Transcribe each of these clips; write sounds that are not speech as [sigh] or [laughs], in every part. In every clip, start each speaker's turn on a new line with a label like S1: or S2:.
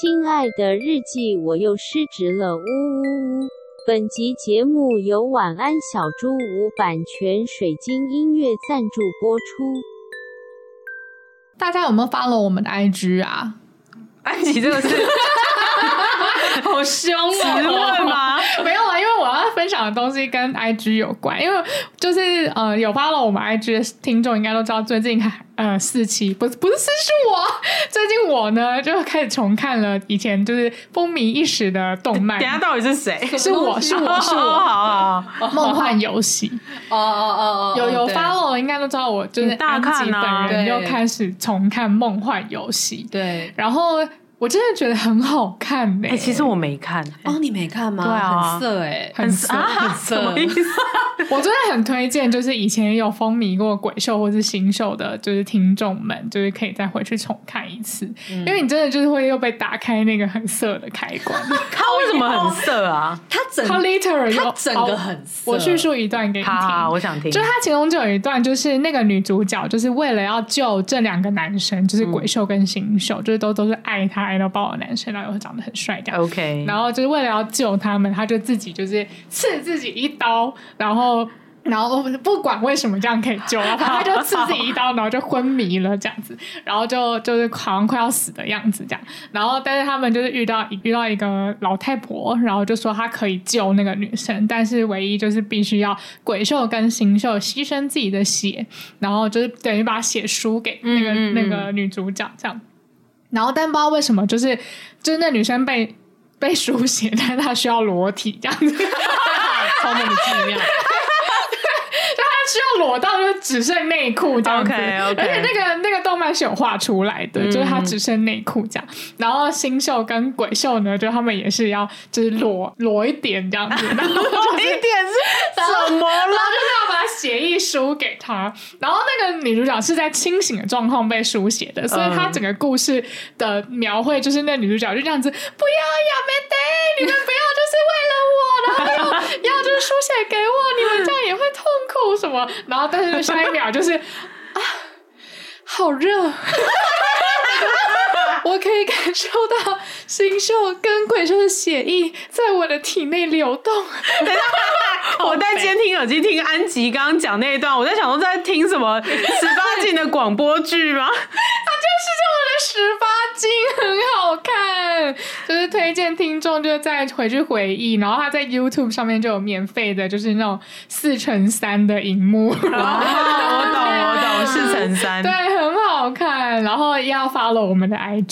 S1: 亲爱的日记，我又失职了，呜呜呜！本集节目由晚安小猪屋版权水晶音乐赞助播出。
S2: 大家有没有 follow 我们的 IG 啊？
S3: 安吉这个是好凶哦，[laughs] 质问吗？[laughs]
S2: 没有啊，因为我要分享的东西跟 IG 有关，因为就是呃，有 follow 我们 IG 的听众应该都知道，最近呃四期不是不是四是我，最近我呢就开始重看了以前就是风靡一时的动漫。
S3: 等下到底是谁？
S2: 是我是我是我，
S3: 好好，
S2: 梦幻游戏。哦哦哦哦，有有 follow 应该都知道，我就是大吉本人又开始重看梦幻游戏。
S4: 对，
S2: 然后。我真的觉得很好看呢、欸。
S3: 哎、欸，其实我没看、欸。
S4: 哦，你没看吗？
S3: 对啊，
S4: 很色哎、欸，
S2: 很色，
S3: 啊、
S2: 很色。
S3: 什么意思？[laughs]
S2: 我真的很推荐，就是以前有风靡过鬼秀或是新秀的，就是听众们，就是可以再回去重看一次，嗯、因为你真的就是会又被打开那个很色的开关。[laughs]
S3: 他为什么很色啊？
S4: 他整
S2: 他 literally
S4: 他整个很色。
S2: 我叙述一段给你听，
S3: 好，我想听。
S2: 就他其中就有一段，就是那个女主角，就是为了要救这两个男生，就是鬼秀跟新秀，嗯、就是都都是爱他爱到爆的男生。然后又长得很帅，这样
S3: OK。
S2: 然后就是为了要救他们，他就自己就是刺自己一刀，然后然后不管为什么这样可以救，然后他就刺自己一刀，然后就昏迷了这样子，然后就就是好像快要死的样子这样。然后但是他们就是遇到遇到一个老太婆，然后就说他可以救那个女生，但是唯一就是必须要鬼兽跟星兽牺牲自己的血，然后就是等于把血输给那个嗯嗯嗯那个女主角这样。然后，但不知道为什么，就是就是那女生被被书写，[laughs] 但是她需要裸体这样子，[laughs]
S4: 超莫名其妙。
S2: 需要裸到就只剩内裤这样子，okay, okay. 而且那个那个动漫是有画出来的，嗯、就是他只剩内裤这样。然后新秀跟鬼秀呢，就他们也是要就是裸裸一点这样子，然后、就是、
S3: 裸一点是什么了？
S2: 然后就是要把协议书给他。然后那个女主角是在清醒的状况被书写的，所以她整个故事的描绘就是那女主角就这样子，不要呀，没得，你们不要，就是为了我，然后要要就是书写给我，你们这样也会痛苦什么。然后，但是下一秒就是啊，好热！我可以感受到星兽跟鬼兽的血液在我的体内流
S3: 动。[laughs] 我在监听耳机听安吉刚刚讲那一段，我在想说在听什么十八禁的广播剧吗？[laughs]
S2: 他就是这么的十八禁，很好看，就是推荐听众就再回去回忆。然后他在 YouTube 上面就有免费的，就是那种四乘三的荧幕。哦，
S3: 我懂，我懂，四乘三，[laughs]
S2: 对，很好看。然后要 follow 我们的 IG。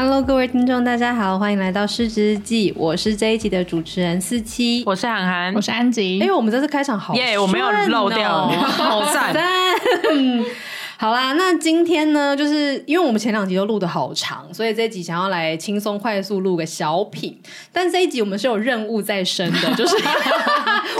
S4: Hello，各位听众，大家好，欢迎来到失职日记。我是这一集的主持人四七，
S3: 我是涵涵，
S2: 我是安吉。
S4: 哎呦，我们这次开场好耶，yeah,
S3: 我没有漏掉，好赞。[laughs]
S4: 好啦，那今天呢，就是因为我们前两集都录的好长，所以这一集想要来轻松快速录个小品。但这一集我们是有任务在身的，就是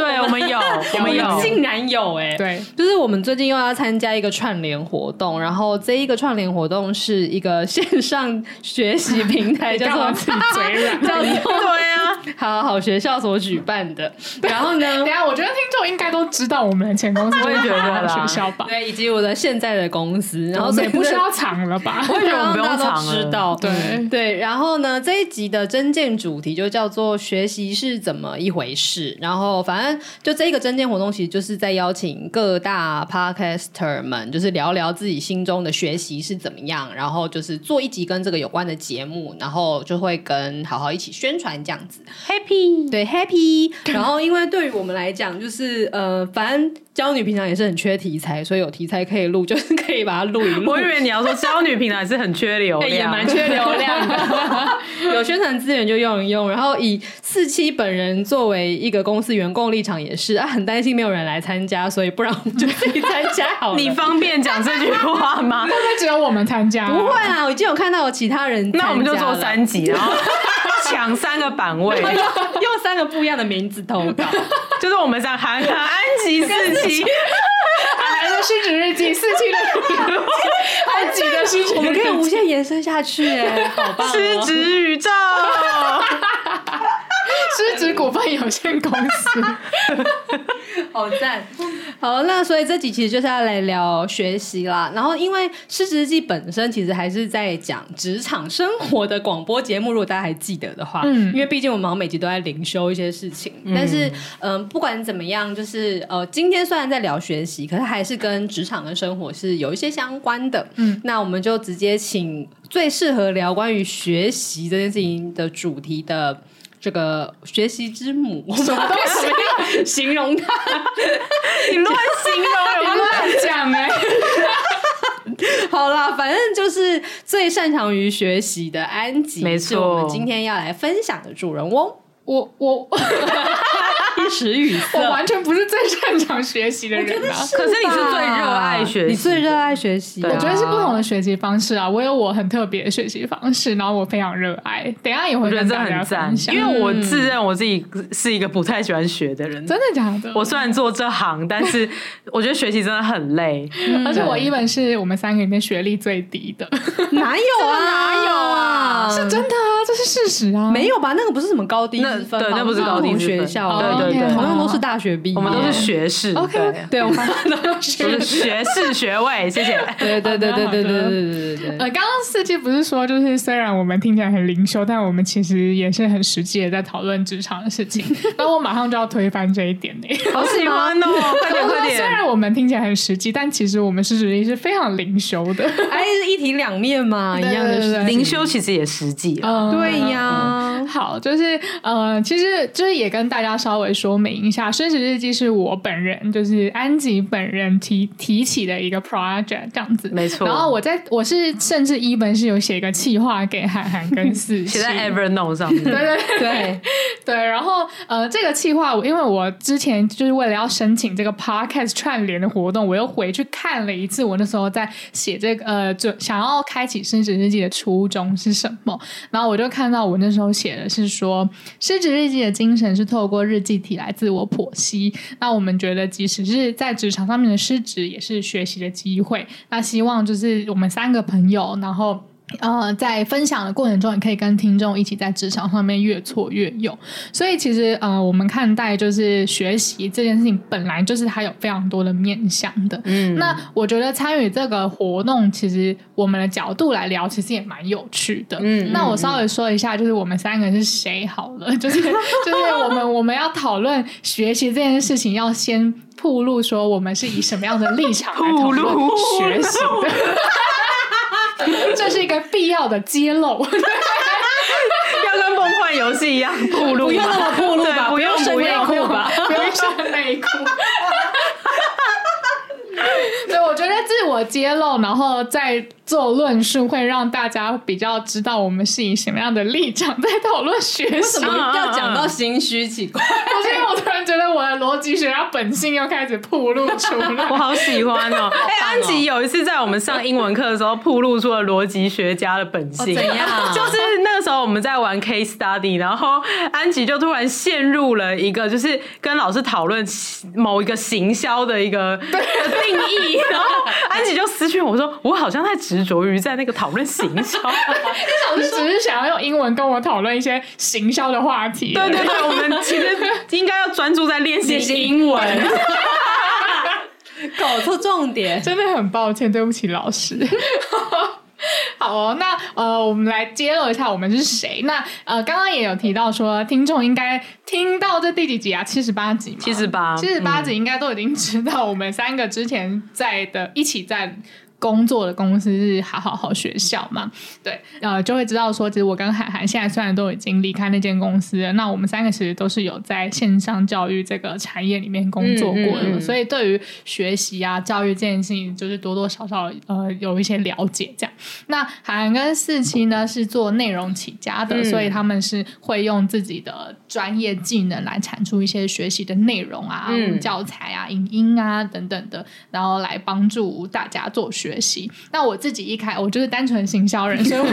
S3: 对 [laughs] [laughs] 我们有，我们有，
S4: 竟然有哎、欸，
S2: 对，
S4: 就是我们最近又要参加一个串联活动，然后这一个串联活动是一个线上学习平台，[laughs] 叫做
S2: 自己嘴软，
S4: 叫做
S3: 对啊，
S4: 好好学校所举办的。然后呢，
S2: 等下我觉得听众应该都知道我们的前公司，我也觉得啦学校吧，
S4: 对，以及我的现在的。公司，然后
S2: 所以不需要藏了吧？
S3: 我觉得我们不用藏了。
S4: 知道，
S2: 对
S4: 对。然后呢，这一集的真见主题就叫做“学习是怎么一回事”。然后反正就这一个征件活动，其实就是在邀请各大 podcaster 们，就是聊聊自己心中的学习是怎么样，然后就是做一集跟这个有关的节目，然后就会跟好好一起宣传这样子。
S3: Happy，
S4: 对 Happy。[laughs] 然后因为对于我们来讲，就是呃，反正。骄女平常也是很缺题材，所以有题材可以录，就是可以把它录一录。
S3: 我以为你要说骄女平常也是很缺流量，[laughs]
S4: 也蛮缺流量的。[laughs] 有宣传资源就用一用。然后以四七本人作为一个公司员工立场也是啊，很担心没有人来参加，所以不然我们就自己参加好了。[laughs]
S3: 你方便讲这句话吗？[laughs]
S2: 会不会只有我们参加？
S4: 不会啊，我已经有看到有其他人。
S3: 那我们就做三集，然后 [laughs] 抢三个版位，
S4: 用三个不一样的名字投稿，
S3: 就是我们想韩寒安吉四期。
S2: 韩寒的失职日记四期的安吉的失职，
S4: 我们可以无限延伸下去，哎，好棒！
S3: 失职宇宙。
S2: 失职股份有限公司，[laughs]
S4: 好赞！好，那所以这集其实就是要来聊学习啦。然后，因为《失职日记》本身其实还是在讲职场生活的广播节目，如果大家还记得的话，嗯，因为毕竟我们每集都在灵修一些事情。嗯、但是，嗯、呃，不管怎么样，就是呃，今天虽然在聊学习，可是还是跟职场跟生活是有一些相关的。嗯，那我们就直接请最适合聊关于学习这件事情的主题的。这个学习之母，[laughs] 什么东西？形容他？
S3: 你乱形容，
S2: 你乱讲哎！[laughs]
S4: 好啦，反正就是最擅长于学习的安吉，
S3: 没错，
S4: 是我们今天要来分享的主人翁。
S2: 我我。[laughs]
S4: 一时语塞，
S2: 我完全不是最擅长学习的人啊！
S3: 可是你是最热爱学习，
S4: 你最热爱学习。
S2: 我觉得是不同的学习方式啊，我有我很特别的学习方式，然后我非常热爱。等一下也会跟大家分享，
S3: 因为我自认我自己是一个不太喜欢学的人。
S2: 真的假的？
S3: 我虽然做这行，但是 [laughs] 我觉得学习真的很累，
S2: 而且我一本是我们三个里面学历最低的。
S4: 哪有啊？[laughs] 哪有啊？
S2: 是真的啊，这是事实啊。
S4: 没有吧？那个不是什么高低之分，
S3: 对，那不是高低学校，对对。
S4: 对，同样都是大学毕业，
S3: 我们都是学士。
S2: OK，对，我们 [laughs] 都是
S3: 学士学位。谢谢。
S4: 对对对对对对对对对。
S2: 呃，刚刚四季不是说，就是虽然我们听起来很灵修，但我们其实也是很实际的在讨论职场的事情。[laughs] 那我马上就要推翻这一点呢。
S3: 好喜欢哦！[laughs] 快点快点。
S2: 虽然我们听起来很实际，但其实我们是实际是非常灵修的。
S4: 哎，一体两面嘛，一样的。
S3: 灵修其实也实际。
S4: 对呀。
S2: 好，就是呃，其实就是也跟大家稍微说明一下，《生死日记》是我本人，就是安吉本人提提起的一个 project，这样子，
S3: 没错。
S2: 然后我在我是甚至一本是有写一个企划给韩寒跟四 [laughs] 七，
S3: 写在 Evernote 上面。[laughs]
S2: 对对对对。然后呃，这个企划我因为我之前就是为了要申请这个 podcast 串联的活动，我又回去看了一次，我那时候在写这个呃，就想要开启《生死日记》的初衷是什么。然后我看到我那时候写的是说，《失职日记》的精神是透过日记体来自我剖析。那我们觉得，即使是在职场上面的失职，也是学习的机会。那希望就是我们三个朋友，然后。呃，在分享的过程中，也可以跟听众一起在职场上面越挫越勇。所以，其实呃，我们看待就是学习这件事情，本来就是它有非常多的面向的。嗯，那我觉得参与这个活动，其实我们的角度来聊，其实也蛮有趣的。嗯，那我稍微说一下，就是我们三个是谁好了，就是就是我们我们要讨论学习这件事情，要先铺路说我们是以什么样的立场来讨论学习的。[laughs] [laughs] 这是一个必要的揭露，要
S3: 跟梦幻游戏一样暴露，
S4: 不用那么暴露吧，
S3: 不用不
S4: 用
S3: 内裤吧，
S2: 不用穿内裤。[laughs] 对，我觉得自我揭露，然后再做论述，会让大家比较知道我们是以什么样的立场在讨论学习。为
S4: 什么要讲到心虚奇怪？
S2: 是因为我突然觉得我的逻辑学家本性又开始暴露出来，
S3: 我好喜欢哦！[laughs] 哎、欸，安吉有一次在我们上英文课的时候，暴露出了逻辑学家的本性。
S4: 哦、怎样？[laughs]
S3: 就是那个时候我们在玩 case study，然后安吉就突然陷入了一个，就是跟老师讨论某一个行销的一个定义，然后安吉就私讯我说：“我好像在执着于在那个讨论行销。”
S2: 老师只是想要用英文跟我讨论一些行销的话题。
S3: 对对对，我们其实应该要专注在练习英文，[laughs]
S4: 搞错重点，
S2: 真的很抱歉，对不起老师。[laughs] 好哦，那呃，我们来揭露一下我们是谁。那呃，刚刚也有提到说，听众应该听到这第几集啊？七十八集嘛？
S3: 七十八，
S2: 七十八集应该都已经知道我们三个之前在的一起在。工作的公司是好好好学校嘛？对，呃，就会知道说，其实我跟海涵现在虽然都已经离开那间公司了，那我们三个其实都是有在线上教育这个产业里面工作过的，嗯嗯嗯、所以对于学习啊、教育这件事情，就是多多少少呃有一些了解。这样，那海涵跟四七呢是做内容起家的，嗯、所以他们是会用自己的专业技能来产出一些学习的内容啊、嗯、教材啊、影音啊等等的，然后来帮助大家做学。学习，那我自己一开，我就是单纯行销人，所以我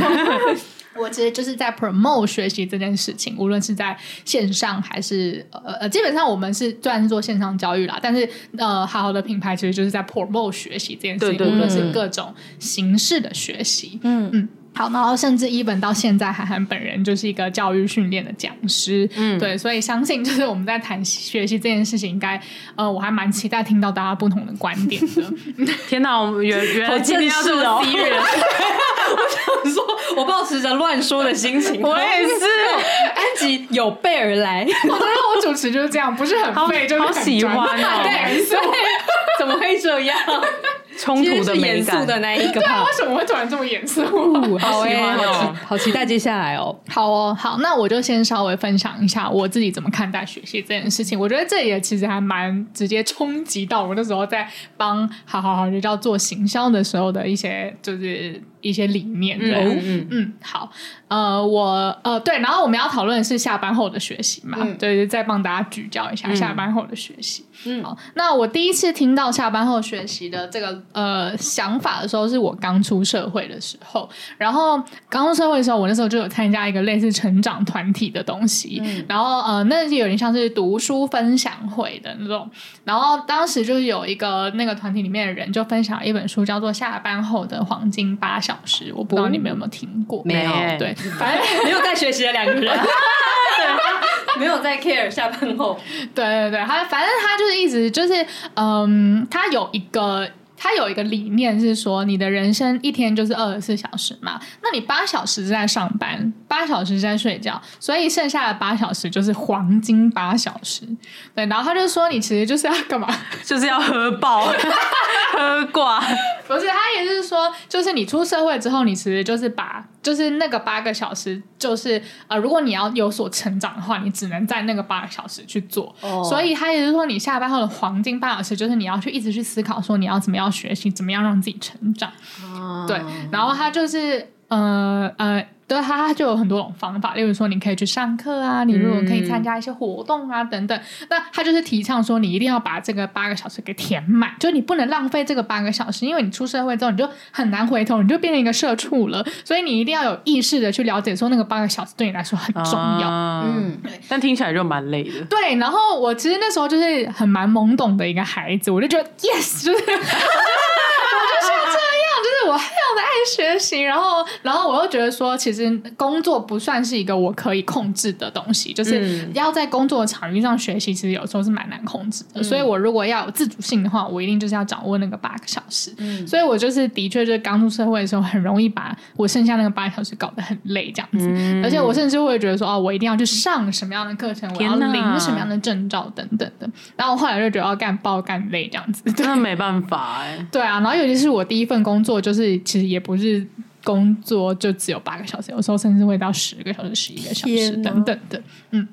S2: [laughs] 我其实就是在 promote 学习这件事情，无论是在线上还是呃呃，基本上我们是虽然是做线上教育啦，但是呃，好好的品牌其实就是在 promote 学习这件事情，
S3: 对对对，
S2: 无论是各种形式的学习，
S3: 嗯。
S2: 嗯。好，然后甚至一本到现在，涵涵本人就是一个教育训练的讲师，嗯，对，所以相信就是我们在谈学习这件事情，应该呃，我还蛮期待听到大家不同的观点的。[laughs]
S3: 天哪，我们原原来今天要这么 serious [laughs]
S4: 我想说，我抱持着乱说的心情，
S3: 我也是。
S4: 安吉有备而来，
S2: 我觉得我主持就是这样，不是很废，就是
S3: 好喜欢哦。
S2: 对，
S4: 怎么会这样？
S3: 冲突的美感，
S4: 的那一个，
S2: 对啊，为什么会突然这么严肃？
S4: 好 [laughs] 哎、欸，
S3: 好，
S4: 好期待接下来哦。
S2: 好哦，好，那我就先稍微分享一下我自己怎么看待学习这件事情。我觉得这也其实还蛮直接冲击到我那时候在帮好好好学校做行销的时候的一些，就是。一些理念，对，嗯嗯，嗯，好，呃，我呃对，然后我们要讨论的是下班后的学习嘛，嗯、对，再帮大家聚焦一下下班后的学习。嗯，好，那我第一次听到下班后学习的这个呃想法的时候，是我刚出社会的时候，然后刚出社会的时候，我那时候就有参加一个类似成长团体的东西，嗯、然后呃，那就有点像是读书分享会的那种，然后当时就是有一个那个团体里面的人就分享了一本书，叫做《下班后的黄金八小时》，我不知道你们有没有听过？
S4: 没有，
S2: 对，反正
S4: 没有在学习的两个人，[laughs] 对，没有在 care 下班后，
S2: 对对对，他反正他就是一直就是，嗯，他有一个。他有一个理念是说，你的人生一天就是二十四小时嘛，那你八小时是在上班，八小时是在睡觉，所以剩下的八小时就是黄金八小时。对，然后他就说，你其实就是要干嘛？[laughs]
S3: 就是要喝爆、[laughs] 喝挂。
S2: 不是，他也是说，就是你出社会之后，你其实就是把，就是那个八个小时，就是呃，如果你要有所成长的话，你只能在那个八个小时去做。Oh. 所以他也是说，你下班后的黄金八小时，就是你要去一直去思考，说你要怎么样学习，怎么样让自己成长。Oh. 对，然后他就是呃呃。对，他他就有很多种方法，例如说你可以去上课啊，你如果可以参加一些活动啊、嗯、等等。那他就是提倡说，你一定要把这个八个小时给填满，就你不能浪费这个八个小时，因为你出社会之后你就很难回头，你就变成一个社畜了。所以你一定要有意识的去了解，说那个八个小时对你来说很重要。啊、
S3: 嗯，但听起来就蛮累的。
S2: 对，然后我其实那时候就是很蛮懵懂的一个孩子，我就觉得 yes，就是。[laughs] 就是我非常的爱学习，然后，然后我又觉得说，其实工作不算是一个我可以控制的东西，就是要在工作的场域上学习，其实有时候是蛮难控制的。嗯、所以我如果要有自主性的话，我一定就是要掌握那个八个小时。嗯，所以我就是的确就是刚出社会的时候，很容易把我剩下那个八个小时搞得很累这样子。嗯、而且我甚至会觉得说，哦，我一定要去上什么样的课程，我要领什么样的证照等等的。然后我后来就觉得要干爆干累这样子，
S3: 真的没办法哎、欸。[laughs]
S2: 对啊，然后尤其是我第一份工作。就是其实也不是工作，就只有八个小时，有时候甚至会到十个小时、十一个小时等等的，嗯。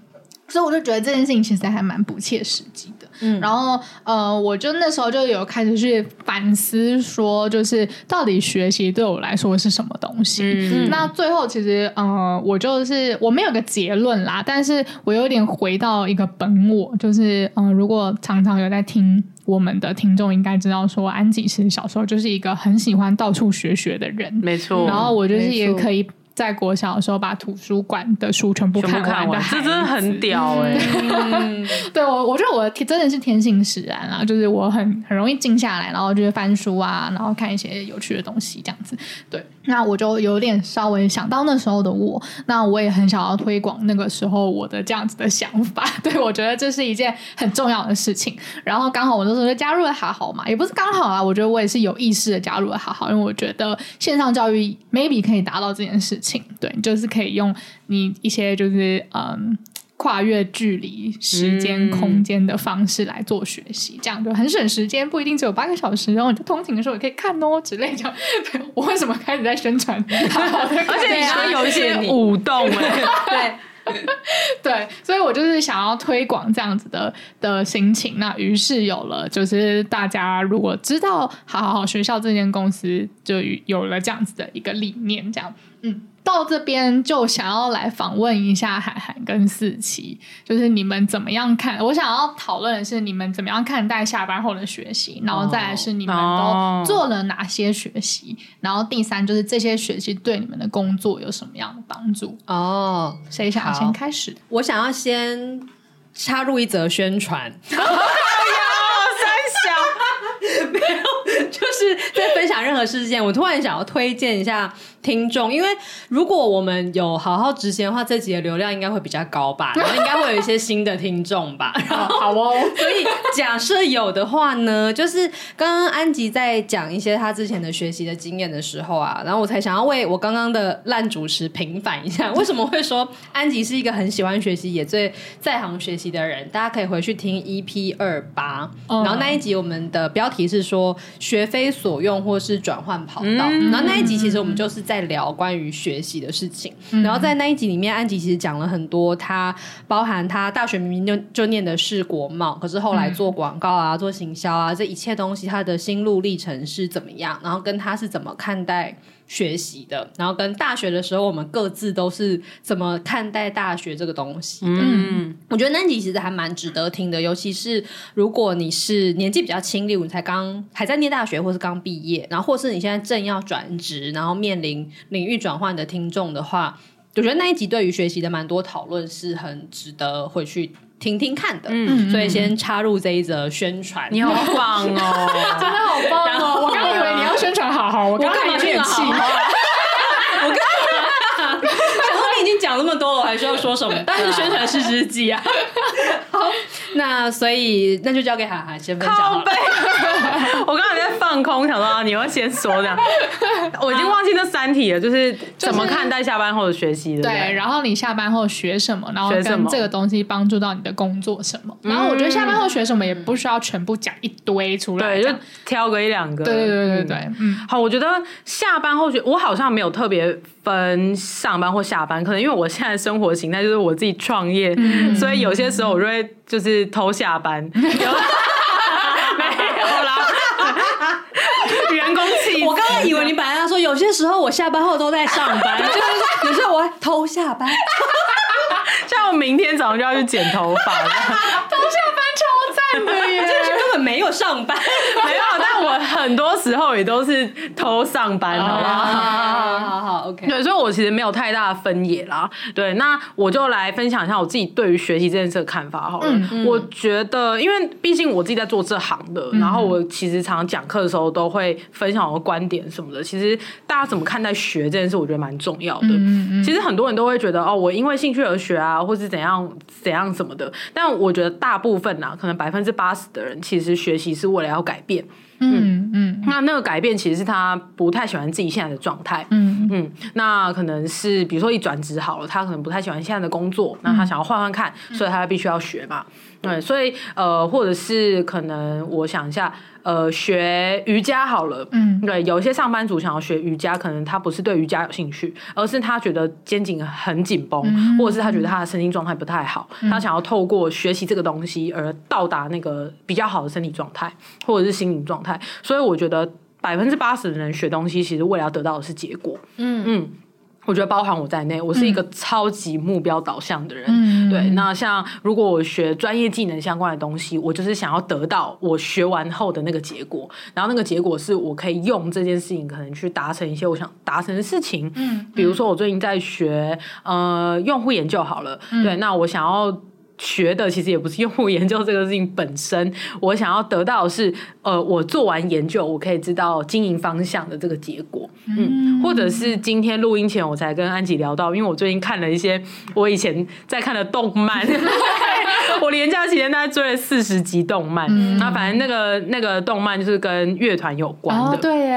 S2: 所以我就觉得这件事情其实还蛮不切实际的。嗯，然后呃，我就那时候就有开始去反思，说就是到底学习对我来说是什么东西。嗯，那最后其实呃，我就是我没有个结论啦，但是我有点回到一个本我，就是嗯、呃，如果常常有在听我们的听众，应该知道说安吉其实小时候就是一个很喜欢到处学学的人。
S3: 没错，
S2: 然后我就是也可以。在国小的时候，把图书馆的书全部看完的，
S3: 这真的很屌哎、欸！[laughs]
S2: 对我，我觉得我真的是天性使然啊，就是我很很容易静下来，然后就是翻书啊，然后看一些有趣的东西这样子。对，那我就有点稍微想到那时候的我，那我也很想要推广那个时候我的这样子的想法。[laughs] 对，我觉得这是一件很重要的事情。然后刚好我那时候就加入了好好嘛，也不是刚好啊，我觉得我也是有意识的加入了好好，因为我觉得线上教育 maybe 可以达到这件事。对，就是可以用你一些就是嗯跨越距离、时间、空间的方式来做学习，嗯、这样就很省时间，不一定只有八个小时，然后你就通勤的时候也可以看哦之类的。[laughs] 对，我为什么开始在宣传？[laughs]
S3: 而且你还有一些舞动 [laughs] 哎，
S2: 对对，所以我就是想要推广这样子的的心情。那于是有了，就是大家如果知道好好好学校这间公司，就有了这样子的一个理念，这样嗯。到这边就想要来访问一下海涵跟四期，就是你们怎么样看？我想要讨论的是你们怎么样看待下班后的学习，然后再来是你们都做了哪些学习，然后第三就是这些学习对你们的工作有什么样的帮助？
S4: 哦，
S2: 谁想要先开始？
S4: 我想要先插入一则宣传。[laughs] 没有，就是在分享任何事之前，我突然想要推荐一下听众，因为如果我们有好好执行的话，这集的流量应该会比较高吧，然后应该会有一些新的听众吧。然后
S2: 好哦，[laughs]
S4: 所以假设有的话呢，就是刚刚安吉在讲一些他之前的学习的经验的时候啊，然后我才想要为我刚刚的烂主持平反一下，为什么会说安吉是一个很喜欢学习也最在行学习的人？大家可以回去听 EP 二八，然后那一集我们的标题是说学非所用或是转换跑道，嗯、然后那一集其实我们就是在聊关于学习的事情，嗯、然后在那一集里面，安吉其实讲了很多，他包含他大学明明就就念的是国贸，可是后来做广告啊、做行销啊，这一切东西他的心路历程是怎么样，然后跟他是怎么看待。学习的，然后跟大学的时候，我们各自都是怎么看待大学这个东西的？嗯，我觉得那集其实还蛮值得听的，尤其是如果你是年纪比较轻，例如你才刚还在念大学，或是刚毕业，然后或是你现在正要转职，然后面临领域转换的听众的话，我觉得那一集对于学习的蛮多讨论是很值得回去听听看的。嗯，所以先插入这一则宣传，
S3: 你好棒哦，[laughs]
S2: 真的好棒哦！我刚以为你要宣传好好，我刚刚有点气。[laughs]
S4: 我刚 [laughs] 想说你已经讲那么多了，我还需要说什么？但是宣传是日记啊。好，[laughs] 那所以那就交给涵涵先分享好了。[laughs]
S3: 我刚才在放空，想说啊，你要先说这样。[laughs] 我已经忘记那三题了，就是怎么看待下班后的学习的。
S2: 对，然后你下班后学什么，然后跟这个东西帮助到你的工作什么。然后我觉得下班后学什么也不需要全部讲一堆出来，
S3: 对，就挑个一两个。
S2: 对对对对对，嗯。
S3: 好，我觉得下班后学，我好像没有特别分上班或下班，可能因为我现在生活形态就是我自己创业，所以有些时候我就会就是偷下班。[laughs] [laughs] 员工气，
S4: 我刚刚以为你本来要说，有些时候我下班后都在上班，[laughs] 就是有时候我会偷下班，
S3: 像我明天早上就要去剪
S4: 头发，没有上班，[laughs]
S3: 没有，但我很多时候也都是偷上班，好不好？
S4: 好好好，OK。
S3: 对，所以我其实没有太大的分野啦。对，那我就来分享一下我自己对于学习这件事的看法好了。我觉得，因为毕竟我自己在做这行的，然后我其实常常讲课的时候都会分享我的观点什么的。其实大家怎么看待学这件事，我觉得蛮重要的。其实很多人都会觉得哦，我因为兴趣而学啊，或是怎样怎样什么的。但我觉得大部分呐，可能百分之八十的人，其实学习是为了要改变。嗯嗯，那那个改变其实是他不太喜欢自己现在的状态。嗯嗯，那可能是比如说一转职好了，他可能不太喜欢现在的工作，那他想要换换看，所以他必须要学嘛。对，所以呃，或者是可能我想一下。呃，学瑜伽好了，嗯，对，有一些上班族想要学瑜伽，可能他不是对瑜伽有兴趣，而是他觉得肩颈很紧绷，嗯、或者是他觉得他的身心状态不太好，嗯、他想要透过学习这个东西而到达那个比较好的身体状态，或者是心理状态。所以我觉得百分之八十的人学东西，其实为了要得到的是结果。嗯嗯。我觉得包含我在内，我是一个超级目标导向的人。嗯、对，那像如果我学专业技能相关的东西，我就是想要得到我学完后的那个结果，然后那个结果是我可以用这件事情可能去达成一些我想达成的事情。嗯，比如说我最近在学呃用户研究好了，嗯、对，那我想要。学的其实也不是用户研究这个事情本身，我想要得到的是，呃，我做完研究，我可以知道经营方向的这个结果，嗯，或者是今天录音前我才跟安吉聊到，因为我最近看了一些我以前在看的动漫，[laughs] 我连假期间大概追了四十集动漫，那、嗯、反正那个那个动漫就是跟乐团有关的，
S2: 哦、对耶，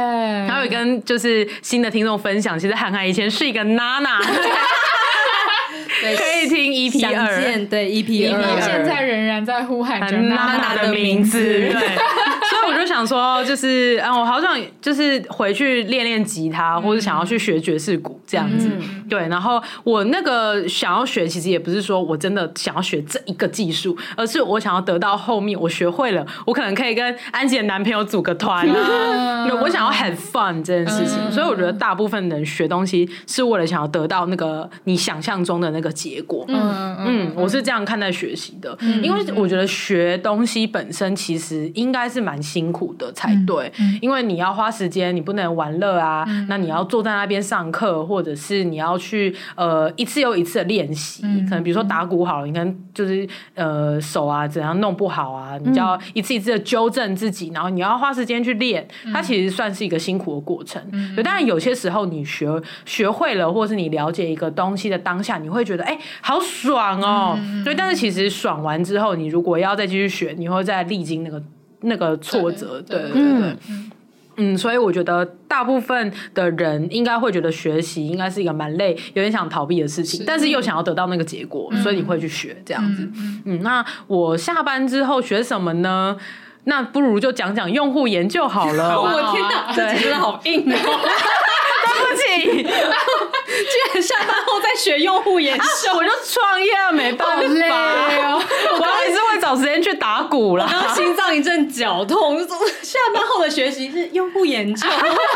S3: 然后也跟就是新的听众分享，其实涵涵以前是一个娜娜。[laughs] [laughs] 可以听 EP 二，
S4: 对 EP 二，
S2: 现在仍然在呼喊着娜娜的名字。
S3: 对，想想说，就是嗯，我好想就是回去练练吉他，或者想要去学爵士鼓这样子。嗯、对，然后我那个想要学，其实也不是说我真的想要学这一个技术，而是我想要得到后面我学会了，我可能可以跟安吉的男朋友组个团啊。[laughs] 我想要 have fun 这件事情，嗯、所以我觉得大部分人学东西是为了想要得到那个你想象中的那个结果。嗯嗯，我是这样看待学习的，嗯、因为我觉得学东西本身其实应该是蛮辛苦的才对，嗯、因为你要花时间，你不能玩乐啊，嗯、那你要坐在那边上课，或者是你要去呃一次又一次的练习，嗯、可能比如说打鼓好了，你看就是呃手啊怎样弄不好啊，你就要一次一次的纠正自己，然后你要花时间去练，它其实算是一个辛苦的过程。嗯，当然有些时候你学学会了，或者是你了解一个东西的当下，你会觉得哎、欸、好爽哦，对，但是其实爽完之后，你如果要再继续学，你会再历经那个。那个挫折，对对对，对，嗯，嗯，所以我觉得大部分的人应该会觉得学习应该是一个蛮累、有点想逃避的事情，是但是又想要得到那个结果，嗯、所以你会去学这样子。嗯，嗯，那我下班之后学什么呢？那不如就讲讲用户研究好了。[laughs]
S4: 我天哪，这真的好硬哦！[laughs]
S3: 对不起，
S4: 居然下班后再学用户研究，啊、
S3: 我就创业了，没办法，累哦、我还是会找时间去打鼓了。
S4: 然后心脏一阵绞痛，下班后的学习是用户研究。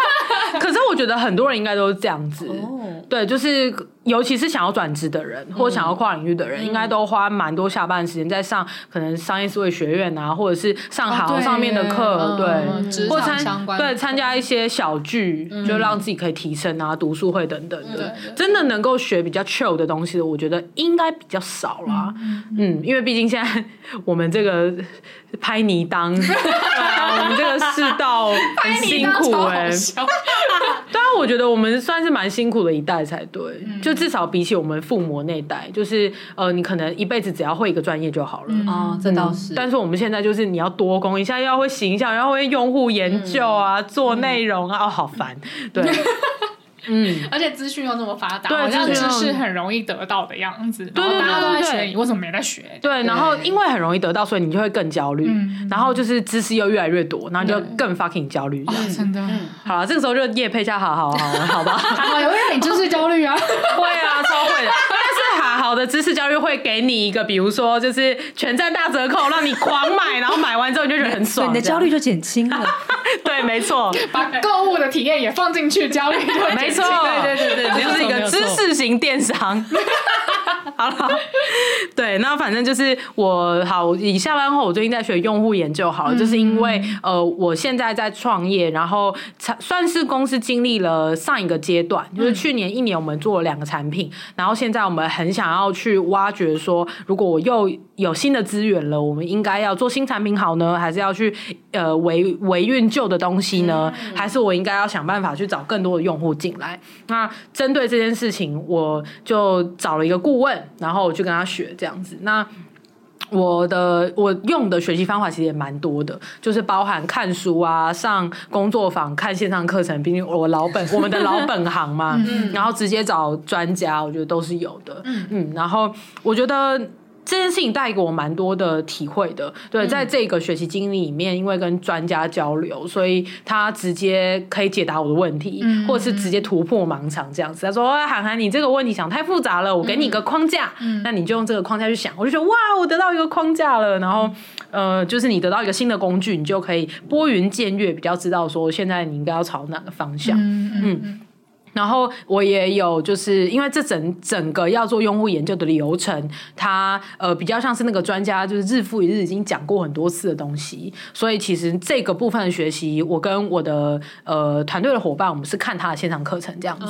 S4: [laughs]
S3: 可是我觉得很多人应该都是这样子，哦、对，就是。尤其是想要转职的人，或想要跨领域的人，嗯、应该都花蛮多下班时间在上可能商业思维学院啊，或者是上行上面的课，哦、对，对或参对参加一些小聚，嗯、就让自己可以提升啊，读书会等等的，嗯、真的能够学比较 chill 的东西的，我觉得应该比较少啦。嗯，嗯，因为毕竟现在我们这个拍泥当，[laughs] 啊，我们这个世道很辛苦哎、欸。[laughs] 当然，我觉得我们算是蛮辛苦的一代才对，嗯、就。至少比起我们父母那代，就是呃，你可能一辈子只要会一个专业就好了。
S4: 哦，这倒是。
S3: 但是我们现在就是你要多工，一下要会形象，然后会用户研究啊，做内容啊，哦，好烦。对，[laughs] 嗯，[laughs]
S2: 而且资讯又那么发达，好像知识很容易得到的样子。对对对，大家都在学，你为什么没在学？
S3: 对，然后因为很容易得到，所以你就会更焦虑。然后就是知识又越来越多，然后就更 fucking 焦虑。
S2: 真的。
S3: 好了，这个时候就叶配下，好好好，好吧。[laughs]
S2: 有没有你知识焦虑啊？[laughs] 对啊，超会的。
S3: 但是好的知识教育会给你一个，比如说就是全站大折扣，让你狂买，然后买完之后你就觉得很爽，
S4: 你的焦虑就减轻了。[laughs]
S3: 对，没错，
S2: 把购物的体验也放进去，焦虑就
S3: 没错。对对对对，就是一个知识型电商。[laughs] 好了，对，那反正就是我好，以下班后我最近在学用户研究，好了，就是因为呃，我现在在创业，然后算是公司经历了上一个阶段，就是去年一年我们做了两个产品，然后现在我们很想要。要去挖掘说，如果我又有新的资源了，我们应该要做新产品好呢，还是要去呃维维运旧的东西呢？还是我应该要想办法去找更多的用户进来？那针对这件事情，我就找了一个顾问，然后我去跟他学这样子。那我的我用的学习方法其实也蛮多的，就是包含看书啊、上工作坊、看线上课程，毕竟我老本我们的老本行嘛，嗯、然后直接找专家，我觉得都是有的。嗯，嗯，然后我觉得。这件事情带给我蛮多的体会的，对，在这个学习经历里面，因为跟专家交流，所以他直接可以解答我的问题，嗯、或者是直接突破盲肠这样子。他说：“涵涵，你这个问题想太复杂了，我给你一个框架，嗯、那你就用这个框架去想。”我就觉得哇，我得到一个框架了，然后呃，就是你得到一个新的工具，你就可以拨云见月，比较知道说现在你应该要朝哪个方向。嗯。嗯嗯然后我也有，就是因为这整整个要做用户研究的流程，它呃比较像是那个专家就是日复一日已经讲过很多次的东西，所以其实这个部分的学习，我跟我的呃团队的伙伴，我们是看他的现场课程这样子。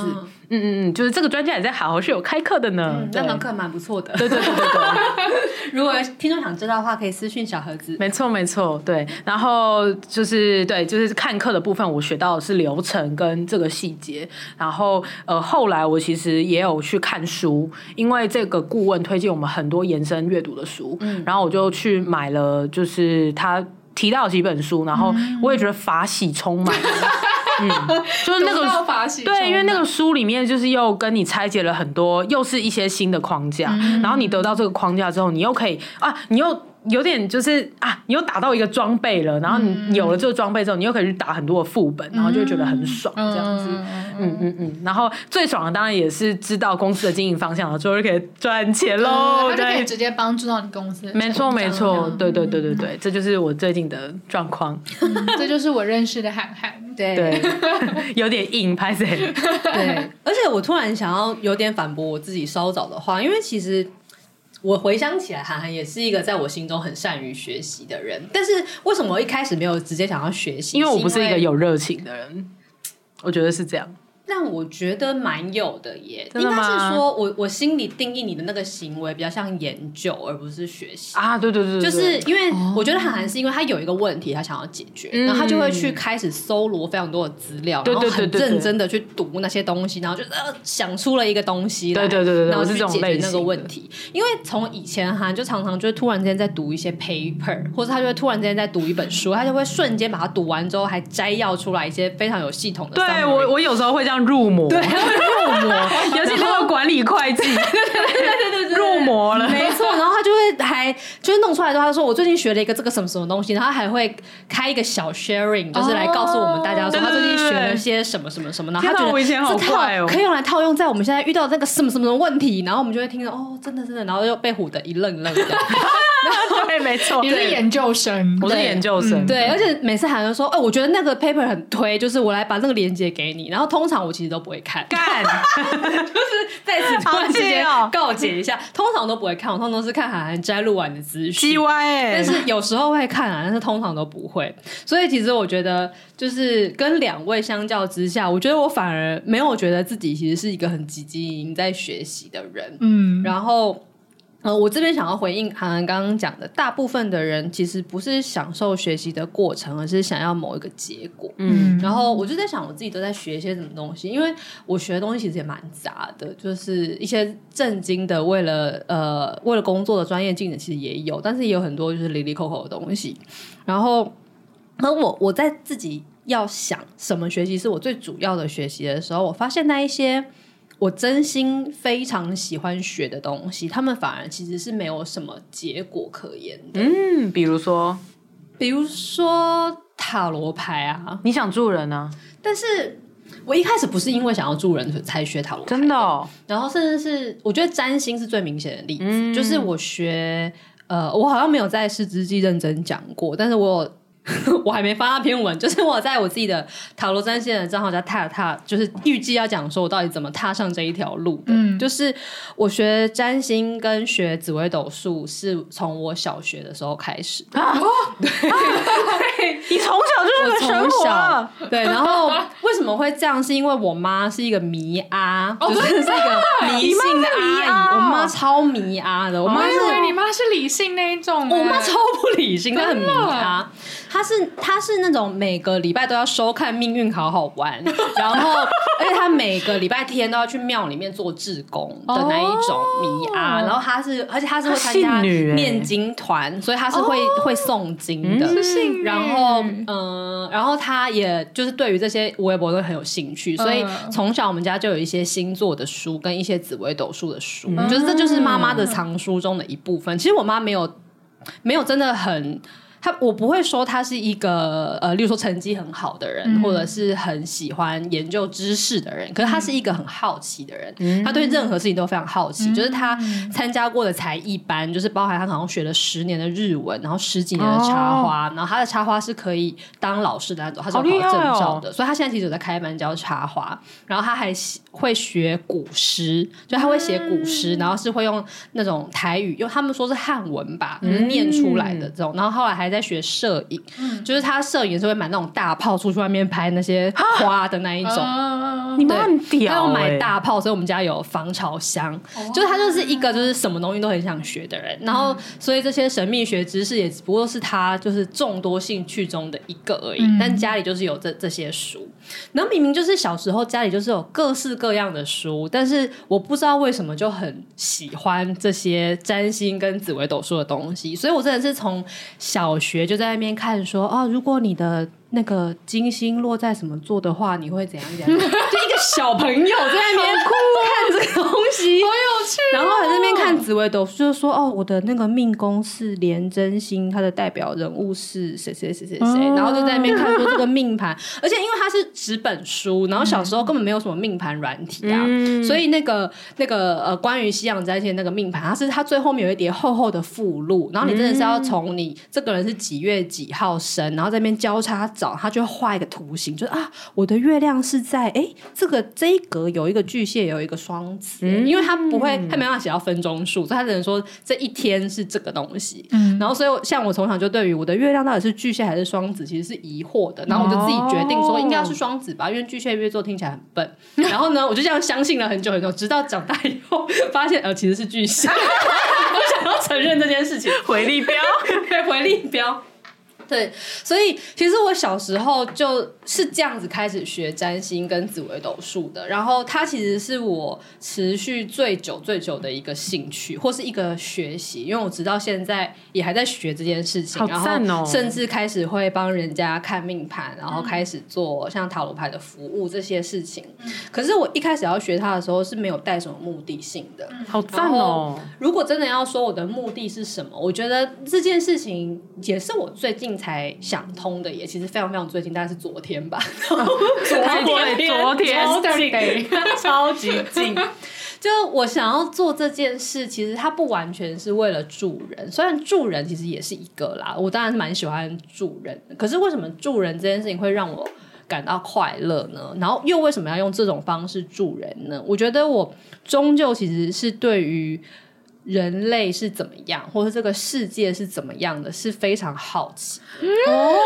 S3: 嗯嗯嗯，就是这个专家也在好好是有开课的呢，
S4: 那堂课蛮不错的。
S3: 对对对对对。[laughs]
S4: 如果听众想知道的话，可以私讯小盒子。
S3: 没错没错，对。然后就是对，就是看课的部分，我学到的是流程跟这个细节。然后呃，后来我其实也有去看书，因为这个顾问推荐我们很多延伸阅读的书，嗯，然后我就去买了，就是他提到几本书，然后我也觉得法喜充满。嗯，[laughs] 就是那个 [laughs] 对，因为那个书里面就是又跟你拆解了很多，又是一些新的框架，嗯、然后你得到这个框架之后，你又可以啊，你又有点就是啊，你又打到一个装备了，然后你有了这个装备之后，你又可以去打很多的副本，然后就会觉得很爽这样子。嗯嗯嗯。然后最爽的当然也是知道公司的经营方向了，之后就可以赚钱喽。
S2: 他就可以直接帮助到你公司。
S3: 没错没错，对对对对对，这就是我最近的状况。
S2: 这就是我认识的涵涵。
S4: 对
S3: 对，有点硬，拍谢。
S4: 对，而且我突然想要有点反驳我自己稍早的话，因为其实。我回想起来，涵涵也是一个在我心中很善于学习的人。但是为什么我一开始没有直接想要学习？
S3: 因为我不是一个有热情的人，我觉得是这样。
S4: 但我觉得蛮有的耶，应该是说我我心里定义你的那个行为比较像研究，而不是学习
S3: 啊。对对对，
S4: 就是因为我觉得韩寒是因为他有一个问题，他想要解决，然后他就会去开始搜罗非常多的资料，然后很认真的去读那些东西，然后就呃想出了一个东西来，
S3: 对对对，
S4: 然后去解决那个问题。因为从以前韩就常常就突然之间在读一些 paper，或者他就会突然之间在读一本书，他就会瞬间把它读完之后，还摘要出来一些非常有系统的。
S3: 对我我有时候会这样入魔。对。入魔，[laughs] 尤其那个管理会计，对对对对，入魔了，
S4: 没错。然后他就会还就是弄出来之后，他说我最近学了一个这个什么什么东西，然后还会开一个小 sharing，就是来告诉我们大家说他最近学了些什么什么什么。然后他觉得这套可以用来套用在我们现在遇到这个什么什么什么问题，然后我们就会听到哦，真的真的，然后又被唬得一愣愣的。[laughs]
S3: 对，没错，
S2: 你是研究生，
S3: 我是研究生，
S4: 对，而且每次喊就说，哎，我觉得那个 paper 很推，就是我来把那个链接给你。然后通常我其实都不会看。
S3: 干，[laughs]
S4: 就是在此突然之间告解一下，通常都不会看，我通常都是看涵涵摘录完的
S3: 资讯。
S4: 但是有时候会看啊，但是通常都不会。所以其实我觉得，就是跟两位相较之下，我觉得我反而没有觉得自己其实是一个很积极在学习的人。嗯，然后。呃，我这边想要回应韩寒刚刚讲的，大部分的人其实不是享受学习的过程，而是想要某一个结果。嗯，然后我就在想，我自己都在学一些什么东西，因为我学的东西其实也蛮杂的，就是一些正经的，为了呃为了工作的专业技能其实也有，但是也有很多就是零零扣扣的东西。然后，那我我在自己要想什么学习是我最主要的学习的时候，我发现那一些。我真心非常喜欢学的东西，他们反而其实是没有什么结果可言的。
S3: 嗯，比如说，
S4: 比如说塔罗牌啊，
S3: 你想助人啊？
S4: 但是我一开始不是因为想要助人才学塔罗牌，
S3: 真的哦。
S4: 然后甚至是我觉得占星是最明显的例子，嗯、就是我学呃，我好像没有在失之记认真讲过，但是我有。[laughs] 我还没发那篇文，[laughs] 就是我在我自己的塔罗占星的账号叫踏踏，就是预计要讲说我到底怎么踏上这一条路的。嗯，就是我学占星跟学紫微斗数是从我小学的时候开始啊。[laughs] 对，
S3: 你从小就是个神小
S4: 对，然后为什么会这样？是因为我妈是一个迷阿，就是是一个迷信的阿姨。我妈超迷阿的，我妈以为
S2: 你妈是理性那一种，
S4: 我妈超不理性，她很迷阿。他是他是那种每个礼拜都要收看《命运好好玩》，[laughs] 然后而且他每个礼拜天都要去庙里面做志工的那一种迷啊，然后他是而且他是会参加念经团，所以他是会会诵经的。然后嗯，然后他也就是对于这些微博都很有兴趣，所以从小我们家就有一些星座的书跟一些紫微斗数的书，就是这就是妈妈的藏书中的一部分。其实我妈没有没有真的很。他我不会说他是一个呃，例如说成绩很好的人，嗯、或者是很喜欢研究知识的人。可是他是一个很好奇的人，嗯、他对任何事情都非常好奇。嗯、就是他参加过的才艺班，就是包含他好像学了十年的日文，然后十几年的插花，哦、然后他的插花是可以当老师的那种，他是有考证照的。哦、所以他现在其实有在开班教插花，然后他还会学古诗，就他会写古诗，嗯、然后是会用那种台语，用他们说是汉文吧，就是念出来的这种。然后后来还在学摄影，嗯、就是他摄影是会买那种大炮出去外面拍那些花的那一种。
S3: 你们很屌，他要
S4: 买大炮，所以我们家有防潮箱。哦、就是他就是一个就是什么东西都很想学的人。然后，所以这些神秘学知识也只不过是他就是众多兴趣中的一个而已。嗯、但家里就是有这这些书。然后明明就是小时候家里就是有各式各样的书，但是我不知道为什么就很喜欢这些占星跟紫微斗数的东西。所以我真的是从小学就在那边看说，哦，如果你的那个金星落在什么座的话，你会怎样怎样？[laughs] 就一个小朋友在那边哭看这个东西，[laughs]
S2: 好有趣哦。
S4: 然后在那边看紫微斗数，就是说哦，我的那个命宫是廉贞星，它的代表人物是谁谁谁谁谁，然后就在那边看说这个命盘，而且因为它是纸本书，然后小时候根本没有什么命盘软体啊，
S3: 嗯。
S4: 所以那个那个呃，关于西洋占线那个命盘，它是它最后面有一叠厚厚的附录，然后你真的是要从你这个人是几月几号生，然后在那边交叉找，他就画一个图形，就是啊，我的月亮是在哎这个这一格有一个巨蟹，有一个双子，嗯、因为他不会，他没办法写到分钟数，所以他只能说这一天是这个东西。嗯、然后所以像我从小就对于我的月亮到底是巨蟹还是双子，其实是疑惑的。然后我就自己决定说应该要是双子吧，因为巨蟹月座听起来很笨。然后呢，我就这样相信了很久很久，直到长大以后发现呃其实是巨蟹，[laughs] 我想要承认这件事情，
S3: 回力标，[laughs]
S4: 对，回力镖。对，所以其实我小时候就是这样子开始学占星跟紫微斗数的，然后它其实是我持续最久最久的一个兴趣或是一个学习，因为我直到现在也还在学这件事情，
S3: 好赞哦，
S4: 然后甚至开始会帮人家看命盘，然后开始做像塔罗牌的服务这些事情。可是我一开始要学它的时候是没有带什么目的性的，
S3: 好赞哦。
S4: 如果真的要说我的目的是什么，我觉得这件事情也是我最近才想通的，也其实非常非常最近，大概是昨天吧。[laughs] 昨
S3: 天，昨天，
S4: 超近，[laughs] 超级近。就我想要做这件事，其实它不完全是为了助人，虽然助人其实也是一个啦。我当然是蛮喜欢助人的，可是为什么助人这件事情会让我感到快乐呢？然后又为什么要用这种方式助人呢？我觉得我终究其实是对于。人类是怎么样，或者这个世界是怎么样的，是非常好奇。哦，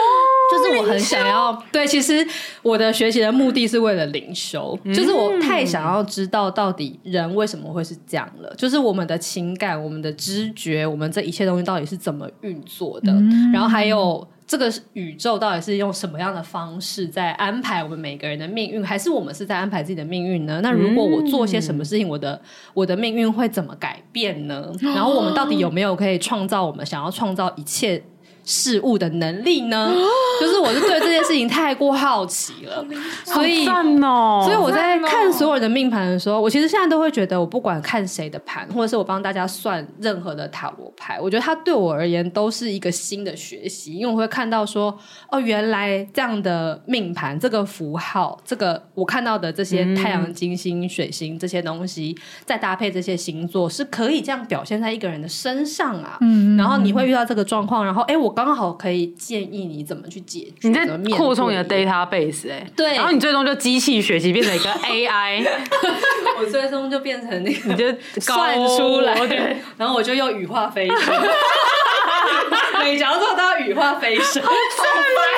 S4: 就是我很想要。对，其实我的学习的目的是为了灵修，嗯、就是我太想要知道到底人为什么会是这样了。就是我们的情感、我们的知觉、我们这一切东西到底是怎么运作的，嗯、然后还有。这个宇宙到底是用什么样的方式在安排我们每个人的命运，还是我们是在安排自己的命运呢？那如果我做些什么事情，我的我的命运会怎么改变呢？然后我们到底有没有可以创造我们想要创造一切事物的能力呢？就是我是对这件事情太过好奇了，所以，
S3: 哦、
S4: 所以我在看所有人的命盘的时候，我其实现在都会觉得，我不管看谁的盘，或者是我帮大家算任何的塔罗牌，我觉得它对我而言都是一个新的学习，因为我会看到说，哦，原来这样的命盘，这个符号，这个我看到的这些太阳、金星、水星这些东西，再搭配这些星座，是可以这样表现在一个人的身上啊。嗯，然后你会遇到这个状况，然后哎，我。刚好可以建议你怎么去解决。
S3: 你在扩充你的 database 哎、欸，
S4: 对，
S3: 然后你最终就机器学习变成一个 AI，[laughs]
S4: 我最终就变成那个，
S3: 你就
S4: 算出来，对，然后我就用羽化飞升，[laughs] 每讲座都要羽化飞升，好烦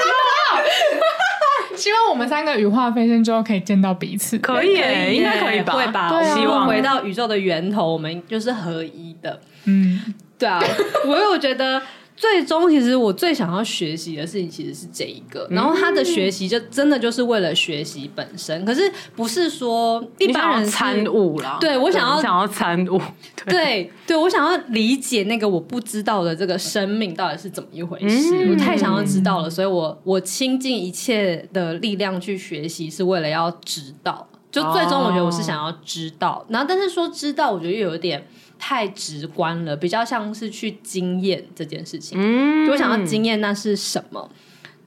S2: 哦！希望我们三个羽化飞升之后可以见到彼此，
S3: 可以，应该可以吧？
S4: 会吧？希望回到宇宙的源头，我们就是合一的。嗯，对啊，我有觉得。最终，其实我最想要学习的事情其实是这一个，然后他的学习就真的就是为了学习本身，可是不是说一般人
S3: 参悟啦。
S4: 对，我想要
S3: 想要参悟，对 [laughs]
S4: 对，对我想要理解那个我不知道的这个生命到底是怎么一回事，嗯、我太想要知道了，所以我我倾尽一切的力量去学习，是为了要知道。就最终，我觉得我是想要知道，哦、然后但是说知道，我觉得又有点。太直观了，比较像是去经验这件事情。嗯，就我想要经验那是什么？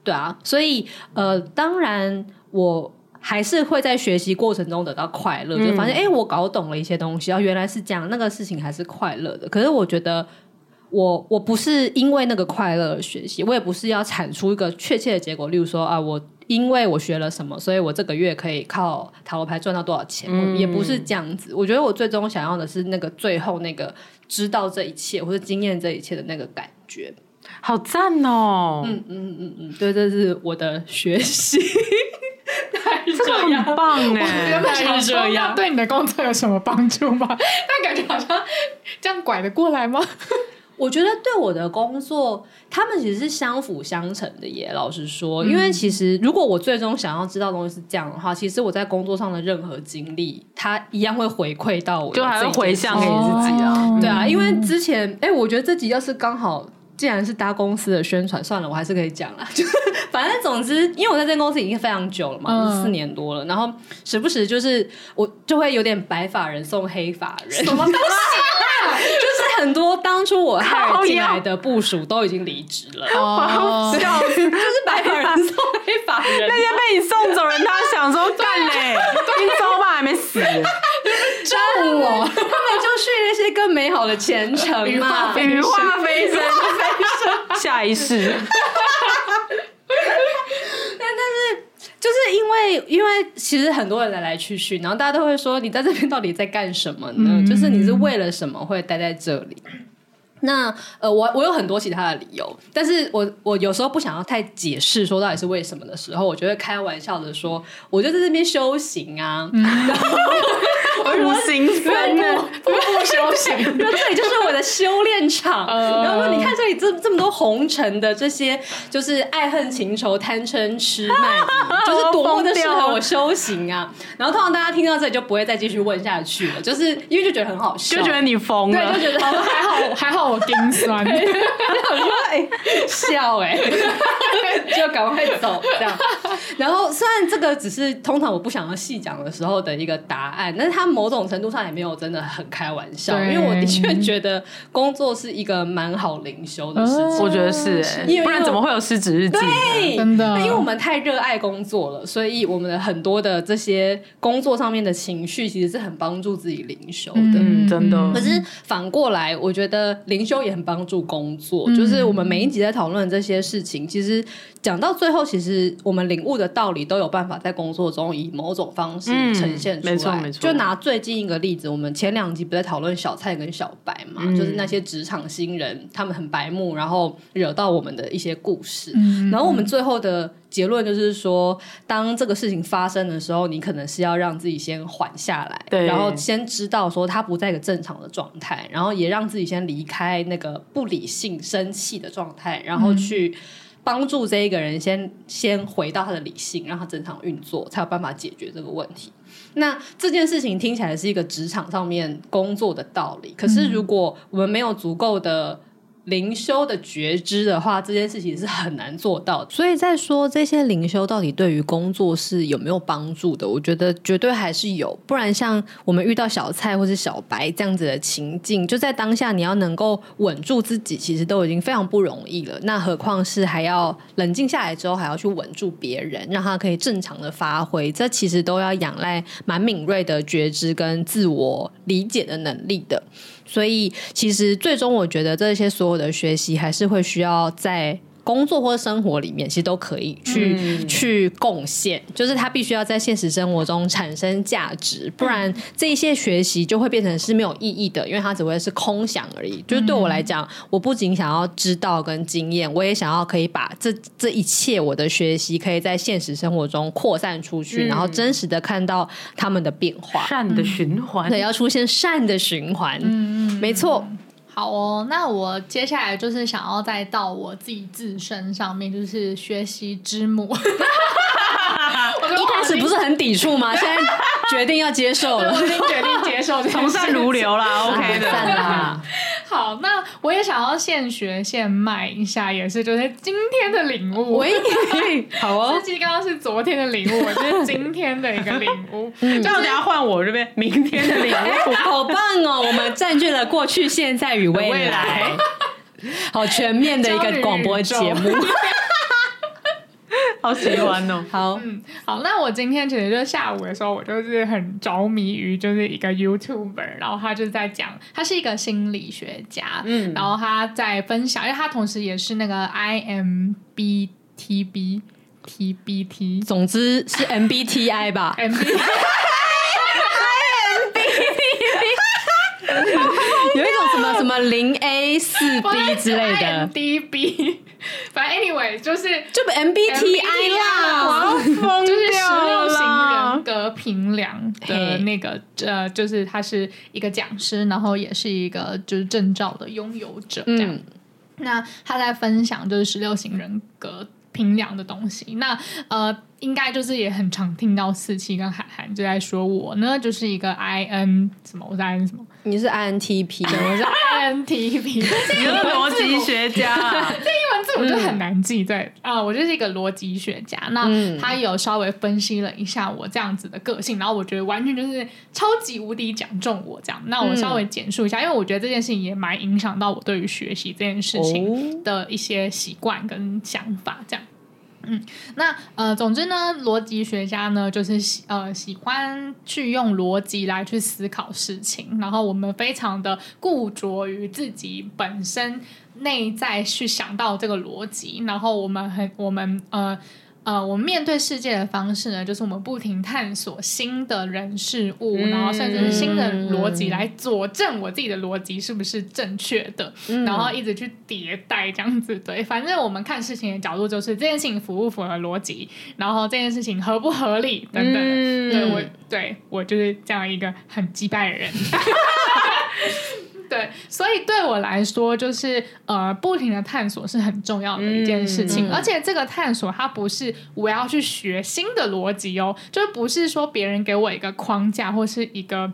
S4: 对啊，所以呃，当然我还是会在学习过程中得到快乐，嗯、就发现哎、欸，我搞懂了一些东西，然后原来是这样，那个事情还是快乐的。可是我觉得我我不是因为那个快乐而学习，我也不是要产出一个确切的结果，例如说啊我。因为我学了什么，所以我这个月可以靠塔罗牌赚到多少钱？嗯、也不是这样子。我觉得我最终想要的是那个最后那个知道这一切或者经验这一切的那个感觉，
S3: 好赞哦！
S4: 嗯嗯嗯嗯，对，这是我的学习，[laughs]
S3: 这个很棒哎！
S2: 原本想说要对你的工作有什么帮助吗？[laughs] 但感觉好像这样拐得过来吗？
S4: 我觉得对我的工作，他们其实是相辅相成的耶。老实说，因为其实如果我最终想要知道东西是这样的话，其实我在工作上的任何经历，它一样会回馈到我，
S3: 就还会回向给你自己啊。
S4: 哦、对啊，因为之前，哎，我觉得这集要是刚好，既然是搭公司的宣传，算了，我还是可以讲啦。[laughs] 就反正总之，因为我在这间公司已经非常久了嘛，四、嗯、年多了，然后时不时就是我就会有点白发人送黑发人，什么东西啊？就是很多当初我害进来的部署都已经离职了，[laughs] 哦，就是白发人送黑发人，
S3: 那些被你送走人，他想说干嘞，今朝吧还没死，
S4: 咒我，他们就去那些更美好的前程嘛，
S3: 羽化飞升，飞升下一世。
S4: 就是因为因为其实很多人来来去去，然后大家都会说，你在这边到底在干什么呢？嗯、就是你是为了什么会待在这里？那呃，我我有很多其他的理由，但是我我有时候不想要太解释说到底是为什么的时候，我就会开玩笑的说，我就在这边修行啊。嗯 [laughs]
S3: 无形分的，[laughs]
S2: 不不修行，[laughs]
S4: 那这里就是我的修炼场。Uh, 然后说，你看这里这这么多红尘的这些，就是爱恨情仇、贪嗔痴慢，就是多么的适合我修行啊！然后通常大家听到这里就不会再继续问下去了，就是因为就觉得很好笑，
S3: 就觉得你疯了，
S4: 对，就觉得还好还好我心酸，[laughs] 哎笑哎，[laughs] 就赶快走这样。然后虽然这个只是通常我不想要细讲的时候的一个答案，但是他。某种程度上也没有真的很开玩笑，因为我的确觉得工作是一个蛮好灵修的事情。
S3: 我觉得是，不然怎么会有失职日记？
S4: 对，
S2: 真的，
S4: 因为我们太热爱工作了，所以我们的很多的这些工作上面的情绪，其实是很帮助自己灵修的。
S3: 嗯，真的。
S4: 可是反过来，我觉得灵修也很帮助工作。就是我们每一集在讨论这些事情，其实讲到最后，其实我们领悟的道理都有办法在工作中以某种方式呈现出来。没错，没错。就拿最近一个例子，我们前两集不在讨论小蔡跟小白嘛？嗯、就是那些职场新人，他们很白目，然后惹到我们的一些故事。嗯、然后我们最后的结论就是说，当这个事情发生的时候，你可能是要让自己先缓下来，对，然后先知道说他不在一个正常的状态，然后也让自己先离开那个不理性、生气的状态，然后去。帮助这一个人先先回到他的理性，让他正常运作，才有办法解决这个问题。那这件事情听起来是一个职场上面工作的道理，可是如果我们没有足够的。灵修的觉知的话，这件事情是很难做到。所以在说这些灵修到底对于工作是有没有帮助的，我觉得绝对还是有。不然像我们遇到小蔡或是小白这样子的情境，就在当下你要能够稳住自己，其实都已经非常不容易了。那何况是还要冷静下来之后，还要去稳住别人，让他可以正常的发挥，这其实都要仰赖蛮敏锐的觉知跟自我理解的能力的。所以，其实最终我觉得这些所有的学习还是会需要在。工作或生活里面，其实都可以去、嗯、去贡献，就是他必须要在现实生活中产生价值，不然这一些学习就会变成是没有意义的，因为它只会是空想而已。就是对我来讲，我不仅想要知道跟经验，我也想要可以把这这一切我的学习，可以在现实生活中扩散出去，嗯、然后真实的看到他们的变化，
S3: 善的循环，
S4: 对，要出现善的循环，嗯，没错。
S2: 好哦，那我接下来就是想要再到我自己自身上面，就是学习之母。[laughs]
S4: 我一开始不是很抵触吗？[laughs] 现在决定要接受了，
S2: 我已经决定接受，
S3: 从善如流啦，OK 的。[laughs]
S2: 好，那我也想要现学现卖一下，也是就是今天的领悟。
S4: 喂，[laughs] 好哦，
S2: 司机刚刚是昨天的领悟，我就是今天的一个领悟。
S3: 这样等下换我这边，明天的领悟，
S4: 好棒哦！我们占据了过去、现在与未来，好全面的一个广播节目。[laughs] [laughs]
S3: 好喜欢哦！
S4: 好，
S2: 嗯，好，那我今天其实就下午的时候，我就是很着迷于就是一个 YouTuber，然后他就在讲，他是一个心理学家，嗯，然后他在分享，因为他同时也是那个 IMBTB TBT，
S4: 总之是 MBTI 吧
S2: ，MBTI，
S4: 有一种什么零 A 四 B 之类的
S2: ，DB。反正 [laughs] anyway 就是
S4: 就 MBTI 啦，
S2: 就是十六型人格平量的那个呃，就是他是一个讲师，然后也是一个就是证照的拥有者这样。嗯、那他在分享就是十六型人格评量的东西。那呃，应该就是也很常听到四七跟涵涵就在说我呢，就是一个 IN 什么，我是 IN 什么。
S4: 你是 INTP，[laughs]
S2: 我是 INTP，你
S3: 是逻辑学家，[laughs]
S2: 这我就很难记。对啊，我就是一个逻辑学家。那他有稍微分析了一下我这样子的个性，然后我觉得完全就是超级无敌讲中我这样。那我稍微简述一下，因为我觉得这件事情也蛮影响到我对于学习这件事情的一些习惯跟想法这样。嗯，那呃，总之呢，逻辑学家呢，就是喜呃喜欢去用逻辑来去思考事情，然后我们非常的固着于自己本身内在去想到这个逻辑，然后我们很我们呃。呃，我们面对世界的方式呢，就是我们不停探索新的人事物，嗯、然后甚至是新的逻辑来佐证我自己的逻辑是不是正确的，嗯、然后一直去迭代这样子。对，反正我们看事情的角度就是这件事情符不符合逻辑，然后这件事情合不合理等等。嗯、对我，对我就是这样一个很击败的人。[laughs] 对，所以对我来说，就是呃，不停的探索是很重要的一件事情，嗯、而且这个探索它不是我要去学新的逻辑哦，就不是说别人给我一个框架或是一个。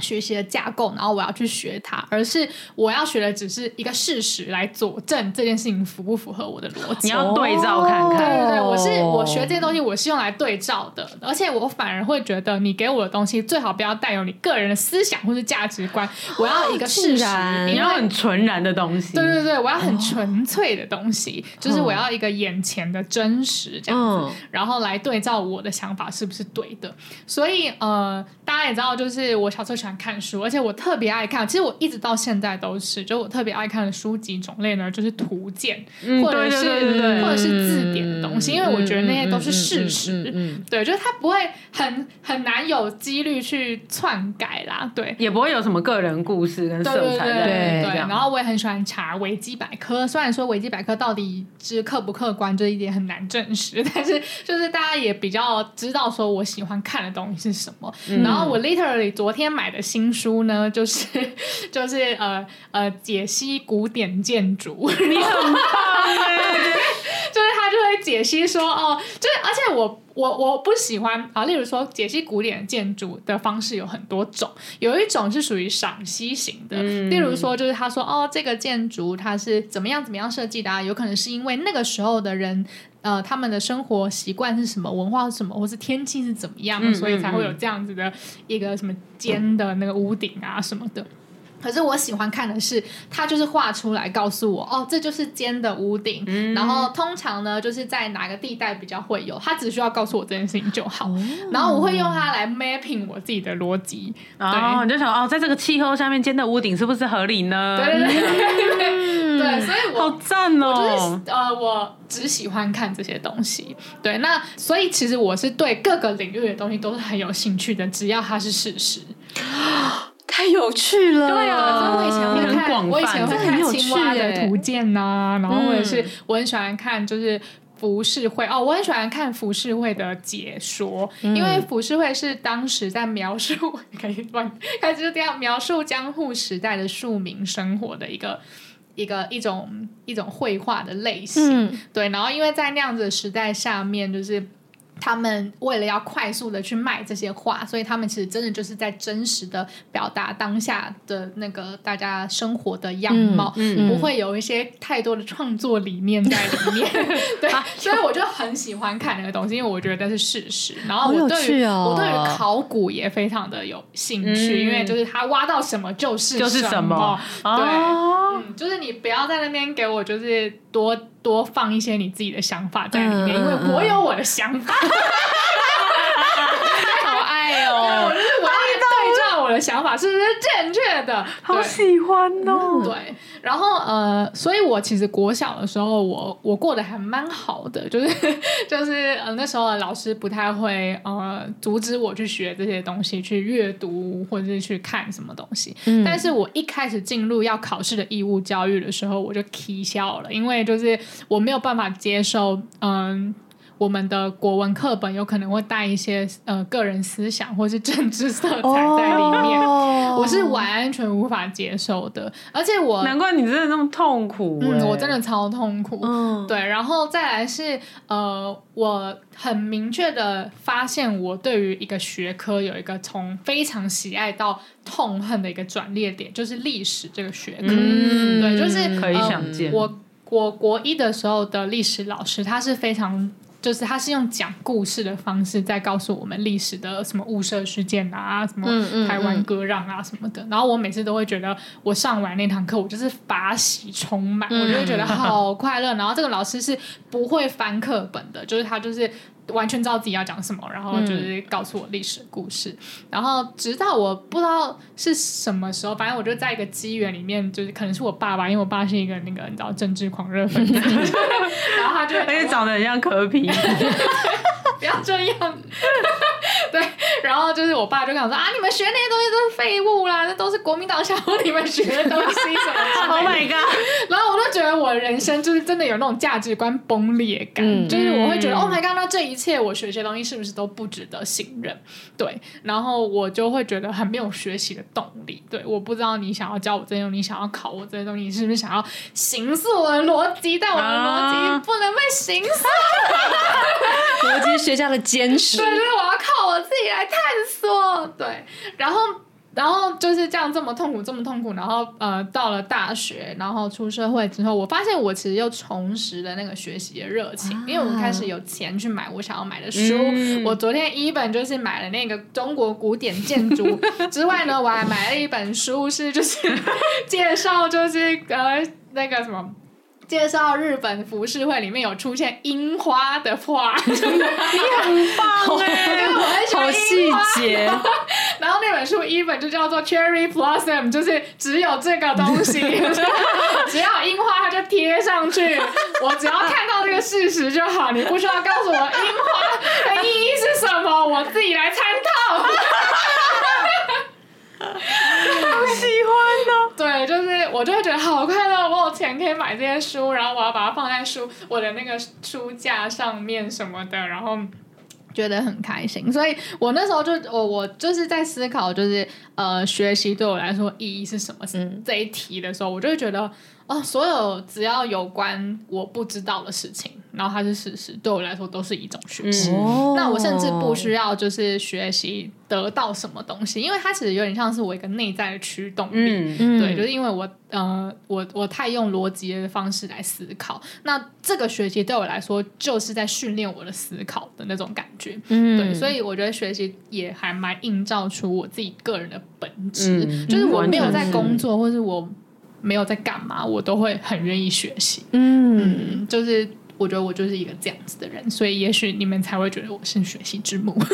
S2: 学习的架构，然后我要去学它，而是我要学的只是一个事实来佐证这件事情符不符合我的逻辑。
S3: 你要对照看看，
S2: 对对对，我是我学这些东西，我是用来对照的，而且我反而会觉得你给我的东西最好不要带有你个人的思想或是价值观，我要一个事实，
S3: 你要很纯然的东西。
S2: 对对对，我要很纯粹的东西，就是我要一个眼前的真实这样子，然后来对照我的想法是不是对的。所以呃，大家也知道，就是我小时候喜欢。看书，而且我特别爱看。其实我一直到现在都是，就我特别爱看的书籍种类呢，就是图鉴，嗯、或者是或者是字典的东西，嗯、因为我觉得那些都是事实。对，就是它不会很很难有几率去篡改啦。对，
S3: 也不会有什么个人故事跟色彩。对对对，对，对，然
S2: 后我也很喜欢查维基百科，虽然说维基百科到底是客不客观，这一点很难证实，[laughs] 但是就是大家也比较知道说我喜欢看的东西是什么。嗯、然后我 literally 昨天买的。新书呢，就是 [laughs] 就是呃呃解析古典建筑，你很棒 [laughs] 就是他就会解析说哦，就是而且我我我不喜欢啊，例如说解析古典建筑的方式有很多种，有一种是属于赏析型的，嗯、例如说就是他说哦，这个建筑它是怎么样怎么样设计的啊，有可能是因为那个时候的人。呃，他们的生活习惯是什么？文化是什么？或是天气是怎么样？嗯、所以才会有这样子的一个什么尖的那个屋顶啊什么的。可是我喜欢看的是，他就是画出来告诉我，哦，这就是尖的屋顶。嗯、然后通常呢，就是在哪个地带比较会有，他只需要告诉我这件事情就好。哦、然后我会用它来 mapping 我自己的逻辑。
S3: 然后，你就想哦，在这个气候下面，尖的屋顶是不是合理呢？
S2: 对对对对，对，所以我
S3: 好赞哦。
S2: 我就是呃，我只喜欢看这些东西。对，那所以其实我是对各个领域的东西都是很有兴趣的，只要它是事实。[gasps]
S4: 太有趣了，
S2: 对啊，所以我以前会看，我以前会看青蛙的图鉴呐、啊，然后或者是我很喜欢看，就是浮世绘哦，我很喜欢看浮世绘的解说，嗯、因为浮世绘是当时在描述，可以乱，开始这样描述江户时代的庶民生活的一个一个一种一种绘画的类型，嗯、对，然后因为在那样子的时代下面，就是。他们为了要快速的去卖这些画，所以他们其实真的就是在真实的表达当下的那个大家生活的样貌，嗯嗯、不会有一些太多的创作理念在里面。[laughs] 对，[laughs] 所以我就很喜欢看那个东西，因为我觉得那是事实。然后我对于、哦、我对于考古也非常的有兴趣，嗯、因为就是他挖到什么就是
S3: 就是什么。
S2: 对，哦、嗯，就是你不要在那边给我就是多。多放一些你自己的想法在里面，嗯、因为我有我的想法。
S3: 好爱哦！
S2: 我就是我要对照我的想法是不是正确的？
S3: 好喜欢哦！
S2: 对，然后呃，所以我其实国小的时候，我我过得还蛮好的，就是 [laughs] 就是呃那时候老师不太会呃阻止我去学这些东西，去阅读或者是去看什么东西。嗯、但是我一开始进入要考试的义务教育的时候，我就啼笑了，因为就是我没有办法接受嗯。我们的国文课本有可能会带一些呃个人思想或是政治色彩在里面，oh. 我是完全无法接受的。而且我
S3: 难怪你真的那么痛苦，
S2: 嗯，我真的超痛苦。嗯，对，然后再来是呃，我很明确的发现，我对于一个学科有一个从非常喜爱到痛恨的一个转捩点，就是历史这个学科。嗯，对，就是
S3: 可以想见、呃、
S2: 我。我国一的时候的历史老师，他是非常。就是他是用讲故事的方式在告诉我们历史的什么雾社事件啊，什么台湾割让啊什么的。然后我每次都会觉得，我上完那堂课，我就是法喜充满，我就会觉得好快乐。然后这个老师是不会翻课本的，就是他就是。完全知道自己要讲什么，然后就是告诉我历史故事，嗯、然后直到我不知道是什么时候，反正我就在一个机缘里面，就是可能是我爸爸，因为我爸是一个那个你知道政治狂热粉丝，[laughs] 然后他就而
S3: 且长得很像科比。[laughs]
S2: 不要这样。对，然后就是我爸就跟我说啊，你们学那些东西都是废物啦，那都是国民党想要你们学的东西什么？[laughs]
S3: Oh my god！
S2: 然后我就觉得我人生就是真的有那种价值观崩裂感，嗯、就是我会觉得、嗯、Oh my god！那这一切我学些东西是不是都不值得信任？对，然后我就会觉得很没有学习的动力。对，我不知道你想要教我这些东西，你想要考我这些东西，你是不是想要形塑我的逻辑？但我的逻辑不能被形塑。[laughs]
S4: 逻辑学家的坚持。
S2: 对，就是我要靠我。自己来探索，对，然后，然后就是这样这么痛苦，这么痛苦，然后呃，到了大学，然后出社会之后，我发现我其实又重拾了那个学习的热情，啊、因为我开始有钱去买我想要买的书。嗯、我昨天一本就是买了那个中国古典建筑之外呢，我还买了一本书，是就是 [laughs] 介绍就是呃那个什么。介绍日本服饰会里面有出现樱花的画，你
S3: 很棒哎，
S2: 因为我很喜欢樱花。
S4: 好细节。
S2: 然后那本书一本就叫做 Cherry Blossom，就是只有这个东西，[laughs] 只要樱花它就贴上去，我只要看到这个事实就好，你不需要告诉我樱花的意义是什么，我自己来参透。[laughs] [laughs]
S3: 好喜欢呢，
S2: 对，就是我就会觉得好快乐，我有钱可以买这些书，然后我要把它放在书我的那个书架上面什么的，然后觉得很开心，所以我那时候就我我就是在思考，就是呃，学习对我来说意义是什么？嗯，这一题的时候，我就会觉得。哦，所有只要有关我不知道的事情，然后它是事实，对我来说都是一种学习。嗯、那我甚至不需要就是学习得到什么东西，因为它其实有点像是我一个内在的驱动力。嗯、对，就是因为我呃，我我太用逻辑的方式来思考，那这个学习对我来说就是在训练我的思考的那种感觉。嗯，对，所以我觉得学习也还蛮映照出我自己个人的本质，嗯、就是我没有在工作，或是我。没有在干嘛，我都会很愿意学习。嗯，嗯，就是我觉得我就是一个这样子的人，所以也许你们才会觉得我是学习之母。[laughs]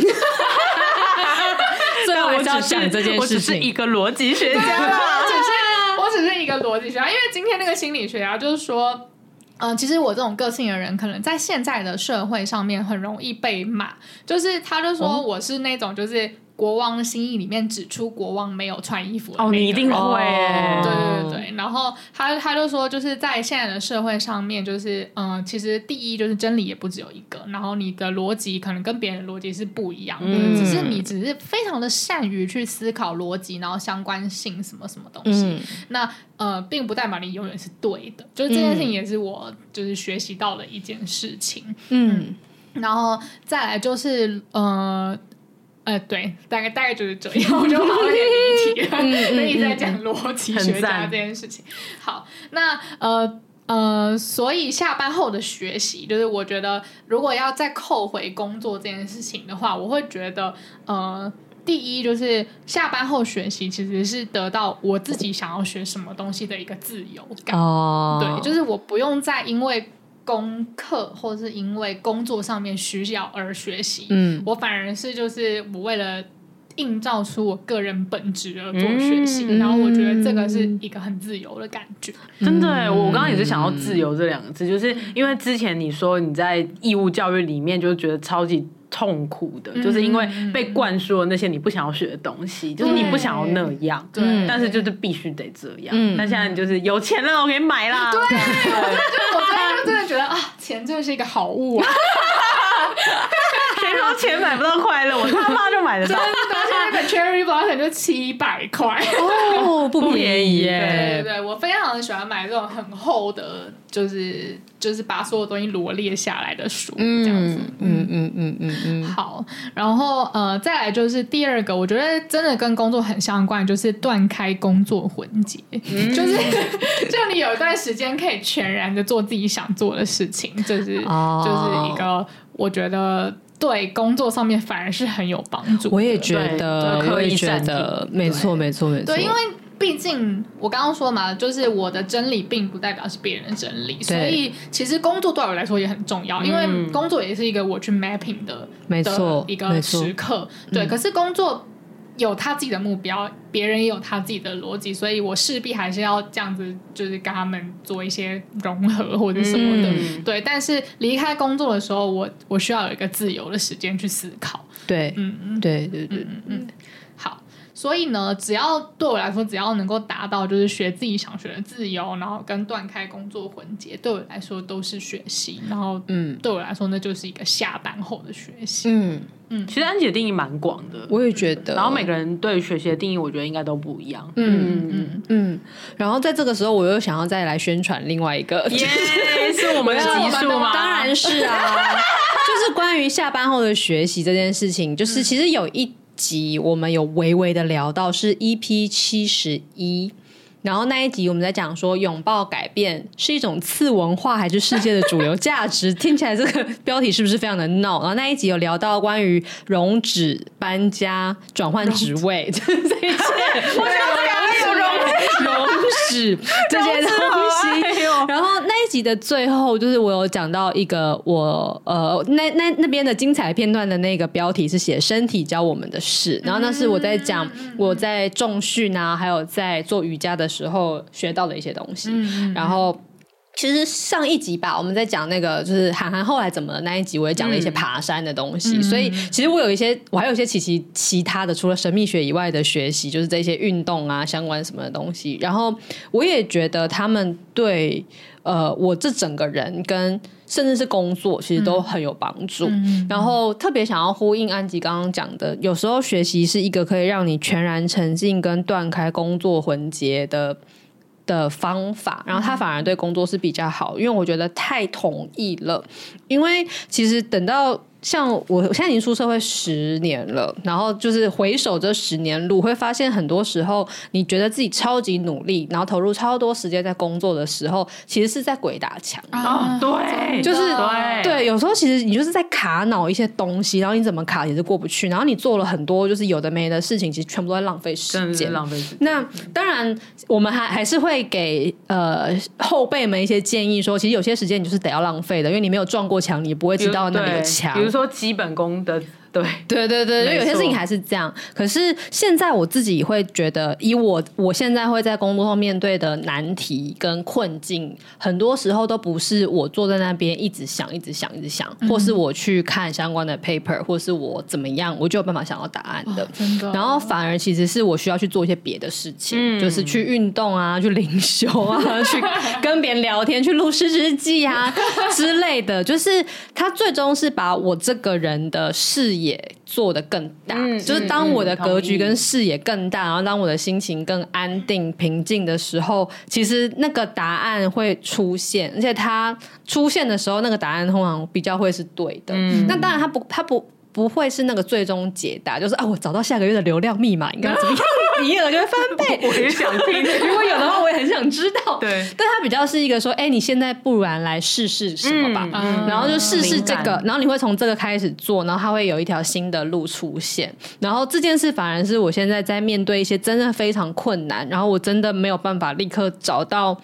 S4: 最后我只想这件事情，
S3: 我只是一个逻辑学家，
S2: 只是我只是一个逻辑学家。因为今天那个心理学家就是说，嗯、呃，其实我这种个性的人，可能在现在的社会上面很容易被骂。就是他就说我是那种就是。国王的心意里面指出国王没有穿衣服。
S3: 哦，你一定会，
S2: 对对对。然后他他就说，就是在现在的社会上面，就是嗯，其实第一就是真理也不只有一个，然后你的逻辑可能跟别人的逻辑是不一样的，嗯、只是你只是非常的善于去思考逻辑，然后相关性什么什么东西。嗯、那呃，并不代表你永远是对的，就是这件事情也是我就是学习到的一件事情。嗯，嗯，然后再来就是呃。呃，对，大概大概就是这样，我就好有点离题 [laughs] 了，[laughs] 所以在讲逻辑学家这件事情。好，那呃呃，所以下班后的学习，就是我觉得如果要再扣回工作这件事情的话，我会觉得呃，第一就是下班后学习其实是得到我自己想要学什么东西的一个自由感。哦，对，就是我不用再因为。功课，或者是因为工作上面需要而学习，嗯，我反而是就是我为了映照出我个人本质而做学习，嗯、然后我觉得这个是一个很自由的感觉。
S3: 嗯、真的，我刚刚也是想要“自由”这两个字，就是因为之前你说你在义务教育里面就觉得超级痛苦的，嗯、就是因为被灌输了那些你不想要学的东西，嗯、就是你不想要那样，对，但是就是必须得这样。嗯，那现在你就是有钱了，我给你买啦。
S2: 对，[laughs] 真的觉得啊，钱就是一个好物啊！[laughs]
S3: 谁说钱买不到快乐？我他妈就买得到。
S2: 一本 Cherry Blossom 就七百块
S4: 哦，不便宜
S2: 对
S4: 耶。
S2: 对对，我非常的喜欢买这种很厚的，就是就是把所有东西罗列下来的书，这样子。
S4: 嗯嗯嗯嗯嗯。
S2: 好，然后呃，再来就是第二个，我觉得真的跟工作很相关，就是断开工作环节，嗯、就是 [laughs] 就你有一段时间可以全然的做自己想做的事情，就是、哦、就是一个我觉得对工作上面反而是很有帮助。
S4: 我也觉得，我也觉得，没错，没错，没错。
S2: 对，因为。毕竟我刚刚说嘛，就是我的真理并不代表是别人的真理，所以其实工作对我来说也很重要，嗯、因为工作也是一个我去 mapping 的，
S4: 没错，
S2: 一个时刻。对，嗯、可是工作有他自己的目标，别人也有他自己的逻辑，所以我势必还是要这样子，就是跟他们做一些融合或者什么的。对，但是离开工作的时候，我我需要有一个自由的时间去思考。
S4: 对，嗯嗯，对对对，
S2: 嗯嗯，所以呢，只要对我来说，只要能够达到就是学自己想学的自由，然后跟断开工作环节，对我来说都是学习。然后，嗯，对我来说，那就是一个下班后的学习。
S3: 嗯嗯，其实安姐的定义蛮广的，
S4: 我也觉得。
S3: 然后每个人对学习的定义，我觉得应该都不一样。
S4: 嗯嗯嗯嗯。然后在这个时候，我又想要再来宣传另外一个，
S3: 耶，[laughs] 是我们的集数吗？
S4: 当然是啊，[laughs] 就是关于下班后的学习这件事情，就是其实有一。集我们有微微的聊到是 EP 七十一，然后那一集我们在讲说拥抱改变是一种次文化还是世界的主流价值？听起来这个标题是不是非常的闹？然后那一集有聊到关于容止搬家转换职位 [laughs] 这一切，[laughs] 我有荣荣止这些东西，然后那一。集的最后，就是我有讲到一个我呃，那那那边的精彩片段的那个标题是写“身体教我们的事”，然后那是我在讲我在重训啊，还有在做瑜伽的时候学到的一些东西，然后。其实上一集吧，我们在讲那个就是韩寒后来怎么了那一集，我也讲了一些爬山的东西。嗯、所以其实我有一些，我还有一些其其其他的，除了神秘学以外的学习，就是这些运动啊相关什么的东西。然后我也觉得他们对呃我这整个人跟甚至是工作，其实都很有帮助。嗯、然后特别想要呼应安吉刚刚讲的，有时候学习是一个可以让你全然沉浸跟断开工作环节的。的方法，然后他反而对工作是比较好，因为我觉得太同意了，因为其实等到。像我，我现在已经出社会十年了，然后就是回首这十年路，会发现很多时候，你觉得自己超级努力，然后投入超多时间在工作的时候，其实是在鬼打墙
S3: 啊！对，
S4: 就是
S3: 对，
S4: 对，有时候其实你就是在卡脑一些东西，然后你怎么卡也是过不去，然后你做了很多就是有的没的事情，其实全部都在浪费时间，
S3: 浪费时间。
S4: 那当然，我们还还是会给呃后辈们一些建议，说其实有些时间你就是得要浪费的，因为你没有撞过墙，你不会知道那里有墙。
S3: 比如说基本功的。
S4: 对对对对，因为有些事情还是这样。可是现在我自己会觉得，以我我现在会在工作上面对的难题跟困境，很多时候都不是我坐在那边一直想、一直想、一直想，或是我去看相关的 paper，或是我怎么样，我就有办法想到答案的。真的。然后反而其实是我需要去做一些别的事情，就是去运动啊，去灵修啊，[laughs] 去跟别人聊天，去录失职日记啊之类的。就是他最终是把我这个人的视野。也做的更大，嗯、就是当我的格局跟视野更大，嗯、然后当我的心情更安定平静的时候，其实那个答案会出现，而且它出现的时候，那个答案通常比较会是对的。嗯、那当然，它不，它不。不会是那个最终解答，就是啊，我找到下个月的流量密码应该怎么样，营业额就会翻倍。
S3: 我也想听，
S4: 如果有的话，我也很想知道。
S3: 对，
S4: 但它比较是一个说，哎，你现在不然来试试什么吧，嗯、然后就试试这个，然后你会从这个开始做，然后它会有一条新的路出现。然后这件事反而是我现在在面对一些真的非常困难，然后我真的没有办法立刻找到。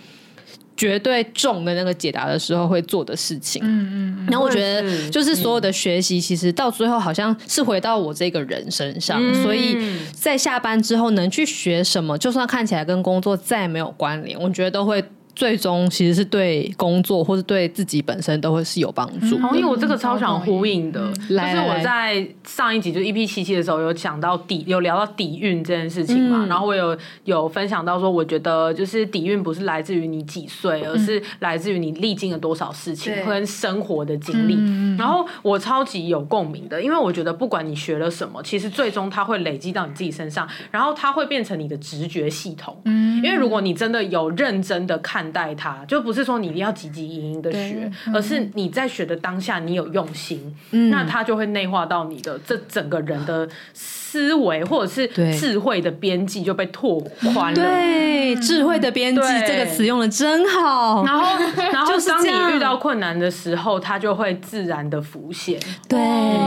S4: 绝对中的那个解答的时候会做的事情，嗯嗯，然后我觉得就是所有的学习，其实到最后好像是回到我这个人身上，嗯、所以在下班之后能去学什么，就算看起来跟工作再没有关联，我觉得都会最终其实是对工作或是对自己本身都会是有帮助。
S3: 同意，我这个超想呼应的，
S4: 嗯。
S3: 就是我在上一集就 EP 七七的时候有讲到底，有聊到底蕴这件事情嘛，嗯、然后我有有分享到说，我觉得就是底蕴不是来自于你几岁，而是来自于你历经了多少事情跟生活的经历。嗯、然后我超级有共鸣的，因为我觉得不管你学了什么，其实最终它会累积到你自己身上，然后它会变成你的直觉系统。嗯，因为如果你真的有认真的看待它，就不是说你一定要汲汲营营的学，而是你在学的当下你有用心，嗯、那它就会内化到你的这整个人的思维或者是智慧的边际就被拓宽了。
S4: 对，智慧的边际这个词用的真好。
S3: 然后，[laughs] 然后当你遇到困难的时候，它就会自然的浮现。
S4: 对，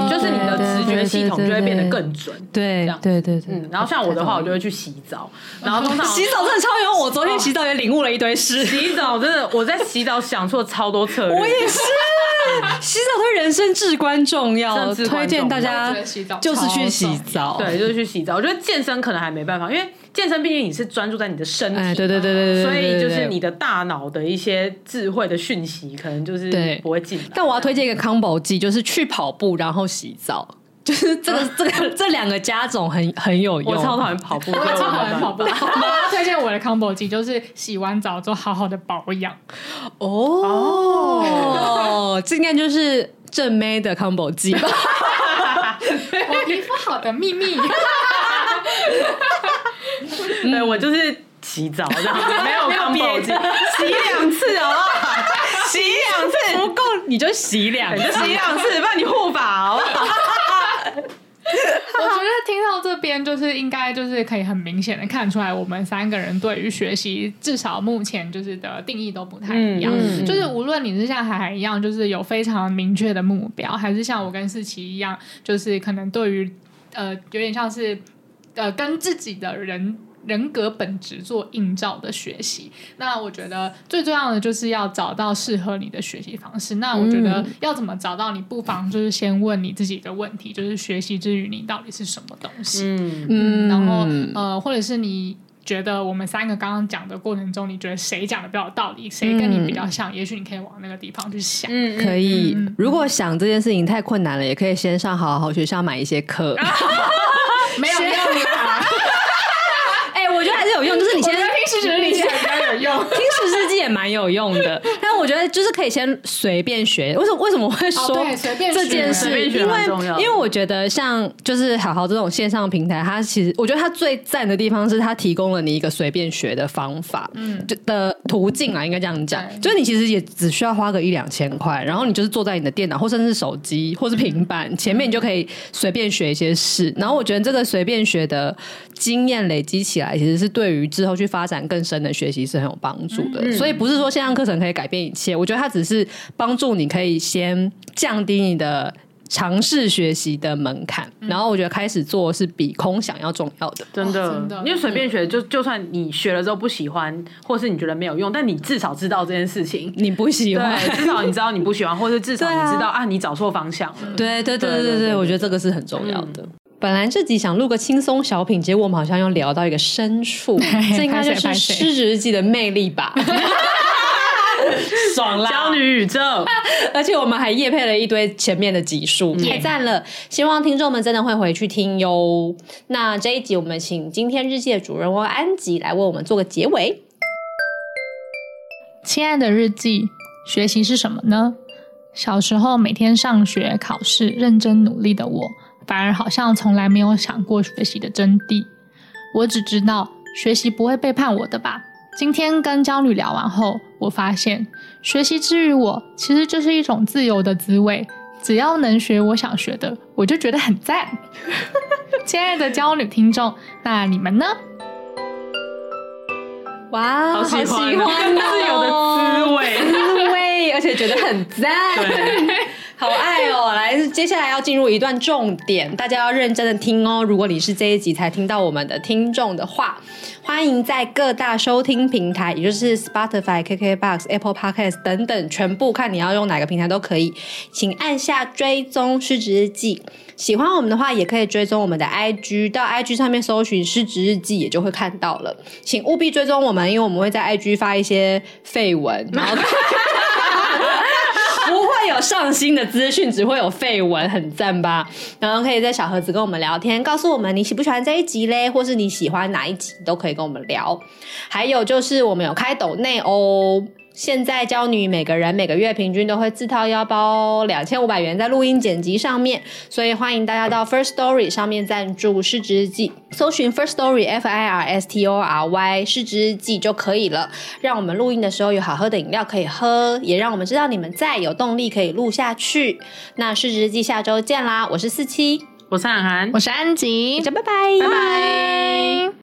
S3: 就是你的直觉系统就会变得更准。
S4: 对，对，对，对。
S3: 嗯，然后像我的话，我就会去洗澡，然后通常 [laughs]
S4: 洗澡真的超有。我昨天洗澡也领悟了一堆事。
S3: 洗澡真的，我在洗澡想出了超多策略。
S4: 我也是，洗澡对人生至关重要，推荐大家就是去洗澡。
S3: 对，就是去洗澡。我觉得健身可能还没办法，因为健身毕竟你是专注在你的身体，
S4: 对对对对对，
S3: 所以就是你的大脑的一些智慧的讯息，可能就是不会进来。
S4: 但我要推荐一个 combo 技，就是去跑步然后洗澡，就是这个这个 [laughs] 这两个加总很很有用。
S3: 我超讨厌跑步，
S2: 我超讨厌跑步。[laughs] 我要推荐我的 combo 技，就是洗完澡之后好好的保养。
S4: 哦，这应该就是正妹的 combo 技吧。[laughs]
S2: 我皮肤好的秘密，
S3: 对，我就是洗澡这样，没有康宝机，洗两次好不好？洗两次
S4: 不够，你就洗两次，
S3: 洗两次，不然你护法好不好？[laughs]
S2: 我觉得听到这边，就是应该就是可以很明显的看出来，我们三个人对于学习，至少目前就是的定义都不太一样。就是无论你是像海海一样，就是有非常明确的目标，还是像我跟思琪一样，就是可能对于呃有点像是呃跟自己的人。人格本质做映照的学习，那我觉得最重要的就是要找到适合你的学习方式。那我觉得要怎么找到，你不妨就是先问你自己的问题，就是学习之于你到底是什么东西。嗯嗯，然后呃，或者是你觉得我们三个刚刚讲的过程中，你觉得谁讲的比较有道理，谁跟你比较像，也许你可以往那个地方去想。
S4: 嗯，可以。如果想这件事情太困难了，也可以先上好好学校买一些课。[laughs]
S2: 没有。
S4: 我觉得还是有用，就是你先听
S2: 历史日记比较有用，[laughs]
S4: 听历史日记也蛮有用的。但我觉得就是可以先随便学。为什么为什么会说这件事？因为因为我觉得像就是好好这种线上平台，它其实我觉得它最赞的地方是它提供了你一个随便学的方法，嗯，的途径啊，应该这样讲。就是你其实也只需要花个一两千块，然后你就是坐在你的电脑或甚至是手机或是平板前面，你就可以随便学一些事。然后我觉得这个随便学的经验累积起来，其实是对于之后去发展更深的学习是很有帮助的，所以不是说线上课程可以改变一切。我觉得它只是帮助你可以先降低你的尝试学习的门槛，然后我觉得开始做是比空想要重要的。
S3: 真的，真的，因为随便学就就算你学了之后不喜欢，或是你觉得没有用，但你至少知道这件事情
S4: 你不喜欢，
S3: 至少你知道你不喜欢，或是至少你知道啊，你找错方向了。
S4: 对对对对对对，我觉得这个是很重要的。本来这集想录个轻松小品，结果我们好像又聊到一个深处，[laughs] 这应该就是《失职日记》的魅力吧？[laughs] 爽啦！
S3: 娇女宇宙，
S4: 而且我们还夜配了一堆前面的集数，太赞了！希望听众们真的会回去听哟。那这一集我们请今天日记的主人翁安吉来为我们做个结尾。
S2: 亲爱的日记，学习是什么呢？小时候每天上学、考试、认真努力的我。反而好像从来没有想过学习的真谛。我只知道学习不会背叛我的吧。今天跟焦虑聊完后，我发现学习之于我其实就是一种自由的滋味。只要能学我想学的，我就觉得很赞。[laughs] 亲爱的焦虑听众，那你们呢？[laughs]
S4: 哇，
S3: 好喜欢，好喜欢自由的滋味，[laughs]
S4: 滋味，而且觉得很赞。[laughs] 好爱哦！来，接下来要进入一段重点，大家要认真的听哦。如果你是这一集才听到我们的听众的话，欢迎在各大收听平台，也就是 Spotify、KKBox、Apple Podcast 等等，全部看你要用哪个平台都可以，请按下追踪失职日记。喜欢我们的话，也可以追踪我们的 IG，到 IG 上面搜寻失职日记，也就会看到了。请务必追踪我们，因为我们会在 IG 发一些废文，然后。[laughs] [laughs] 不会有上新的资讯，只会有废文，很赞吧？然后可以在小盒子跟我们聊天，告诉我们你喜不喜欢这一集嘞，或是你喜欢哪一集，都可以跟我们聊。还有就是我们有开抖内哦。现在教女每个人每个月平均都会自掏腰包两千五百元在录音剪辑上面，所以欢迎大家到 First Story 上面赞助失职日记，搜寻 First Story F I R S T O R Y 失职日记就可以了，让我们录音的时候有好喝的饮料可以喝，也让我们知道你们在，有动力可以录下去。那失职日记下周见啦！我是四七，
S3: 我是涵涵，
S2: 我是安吉，
S4: 大家拜拜，
S2: 拜拜。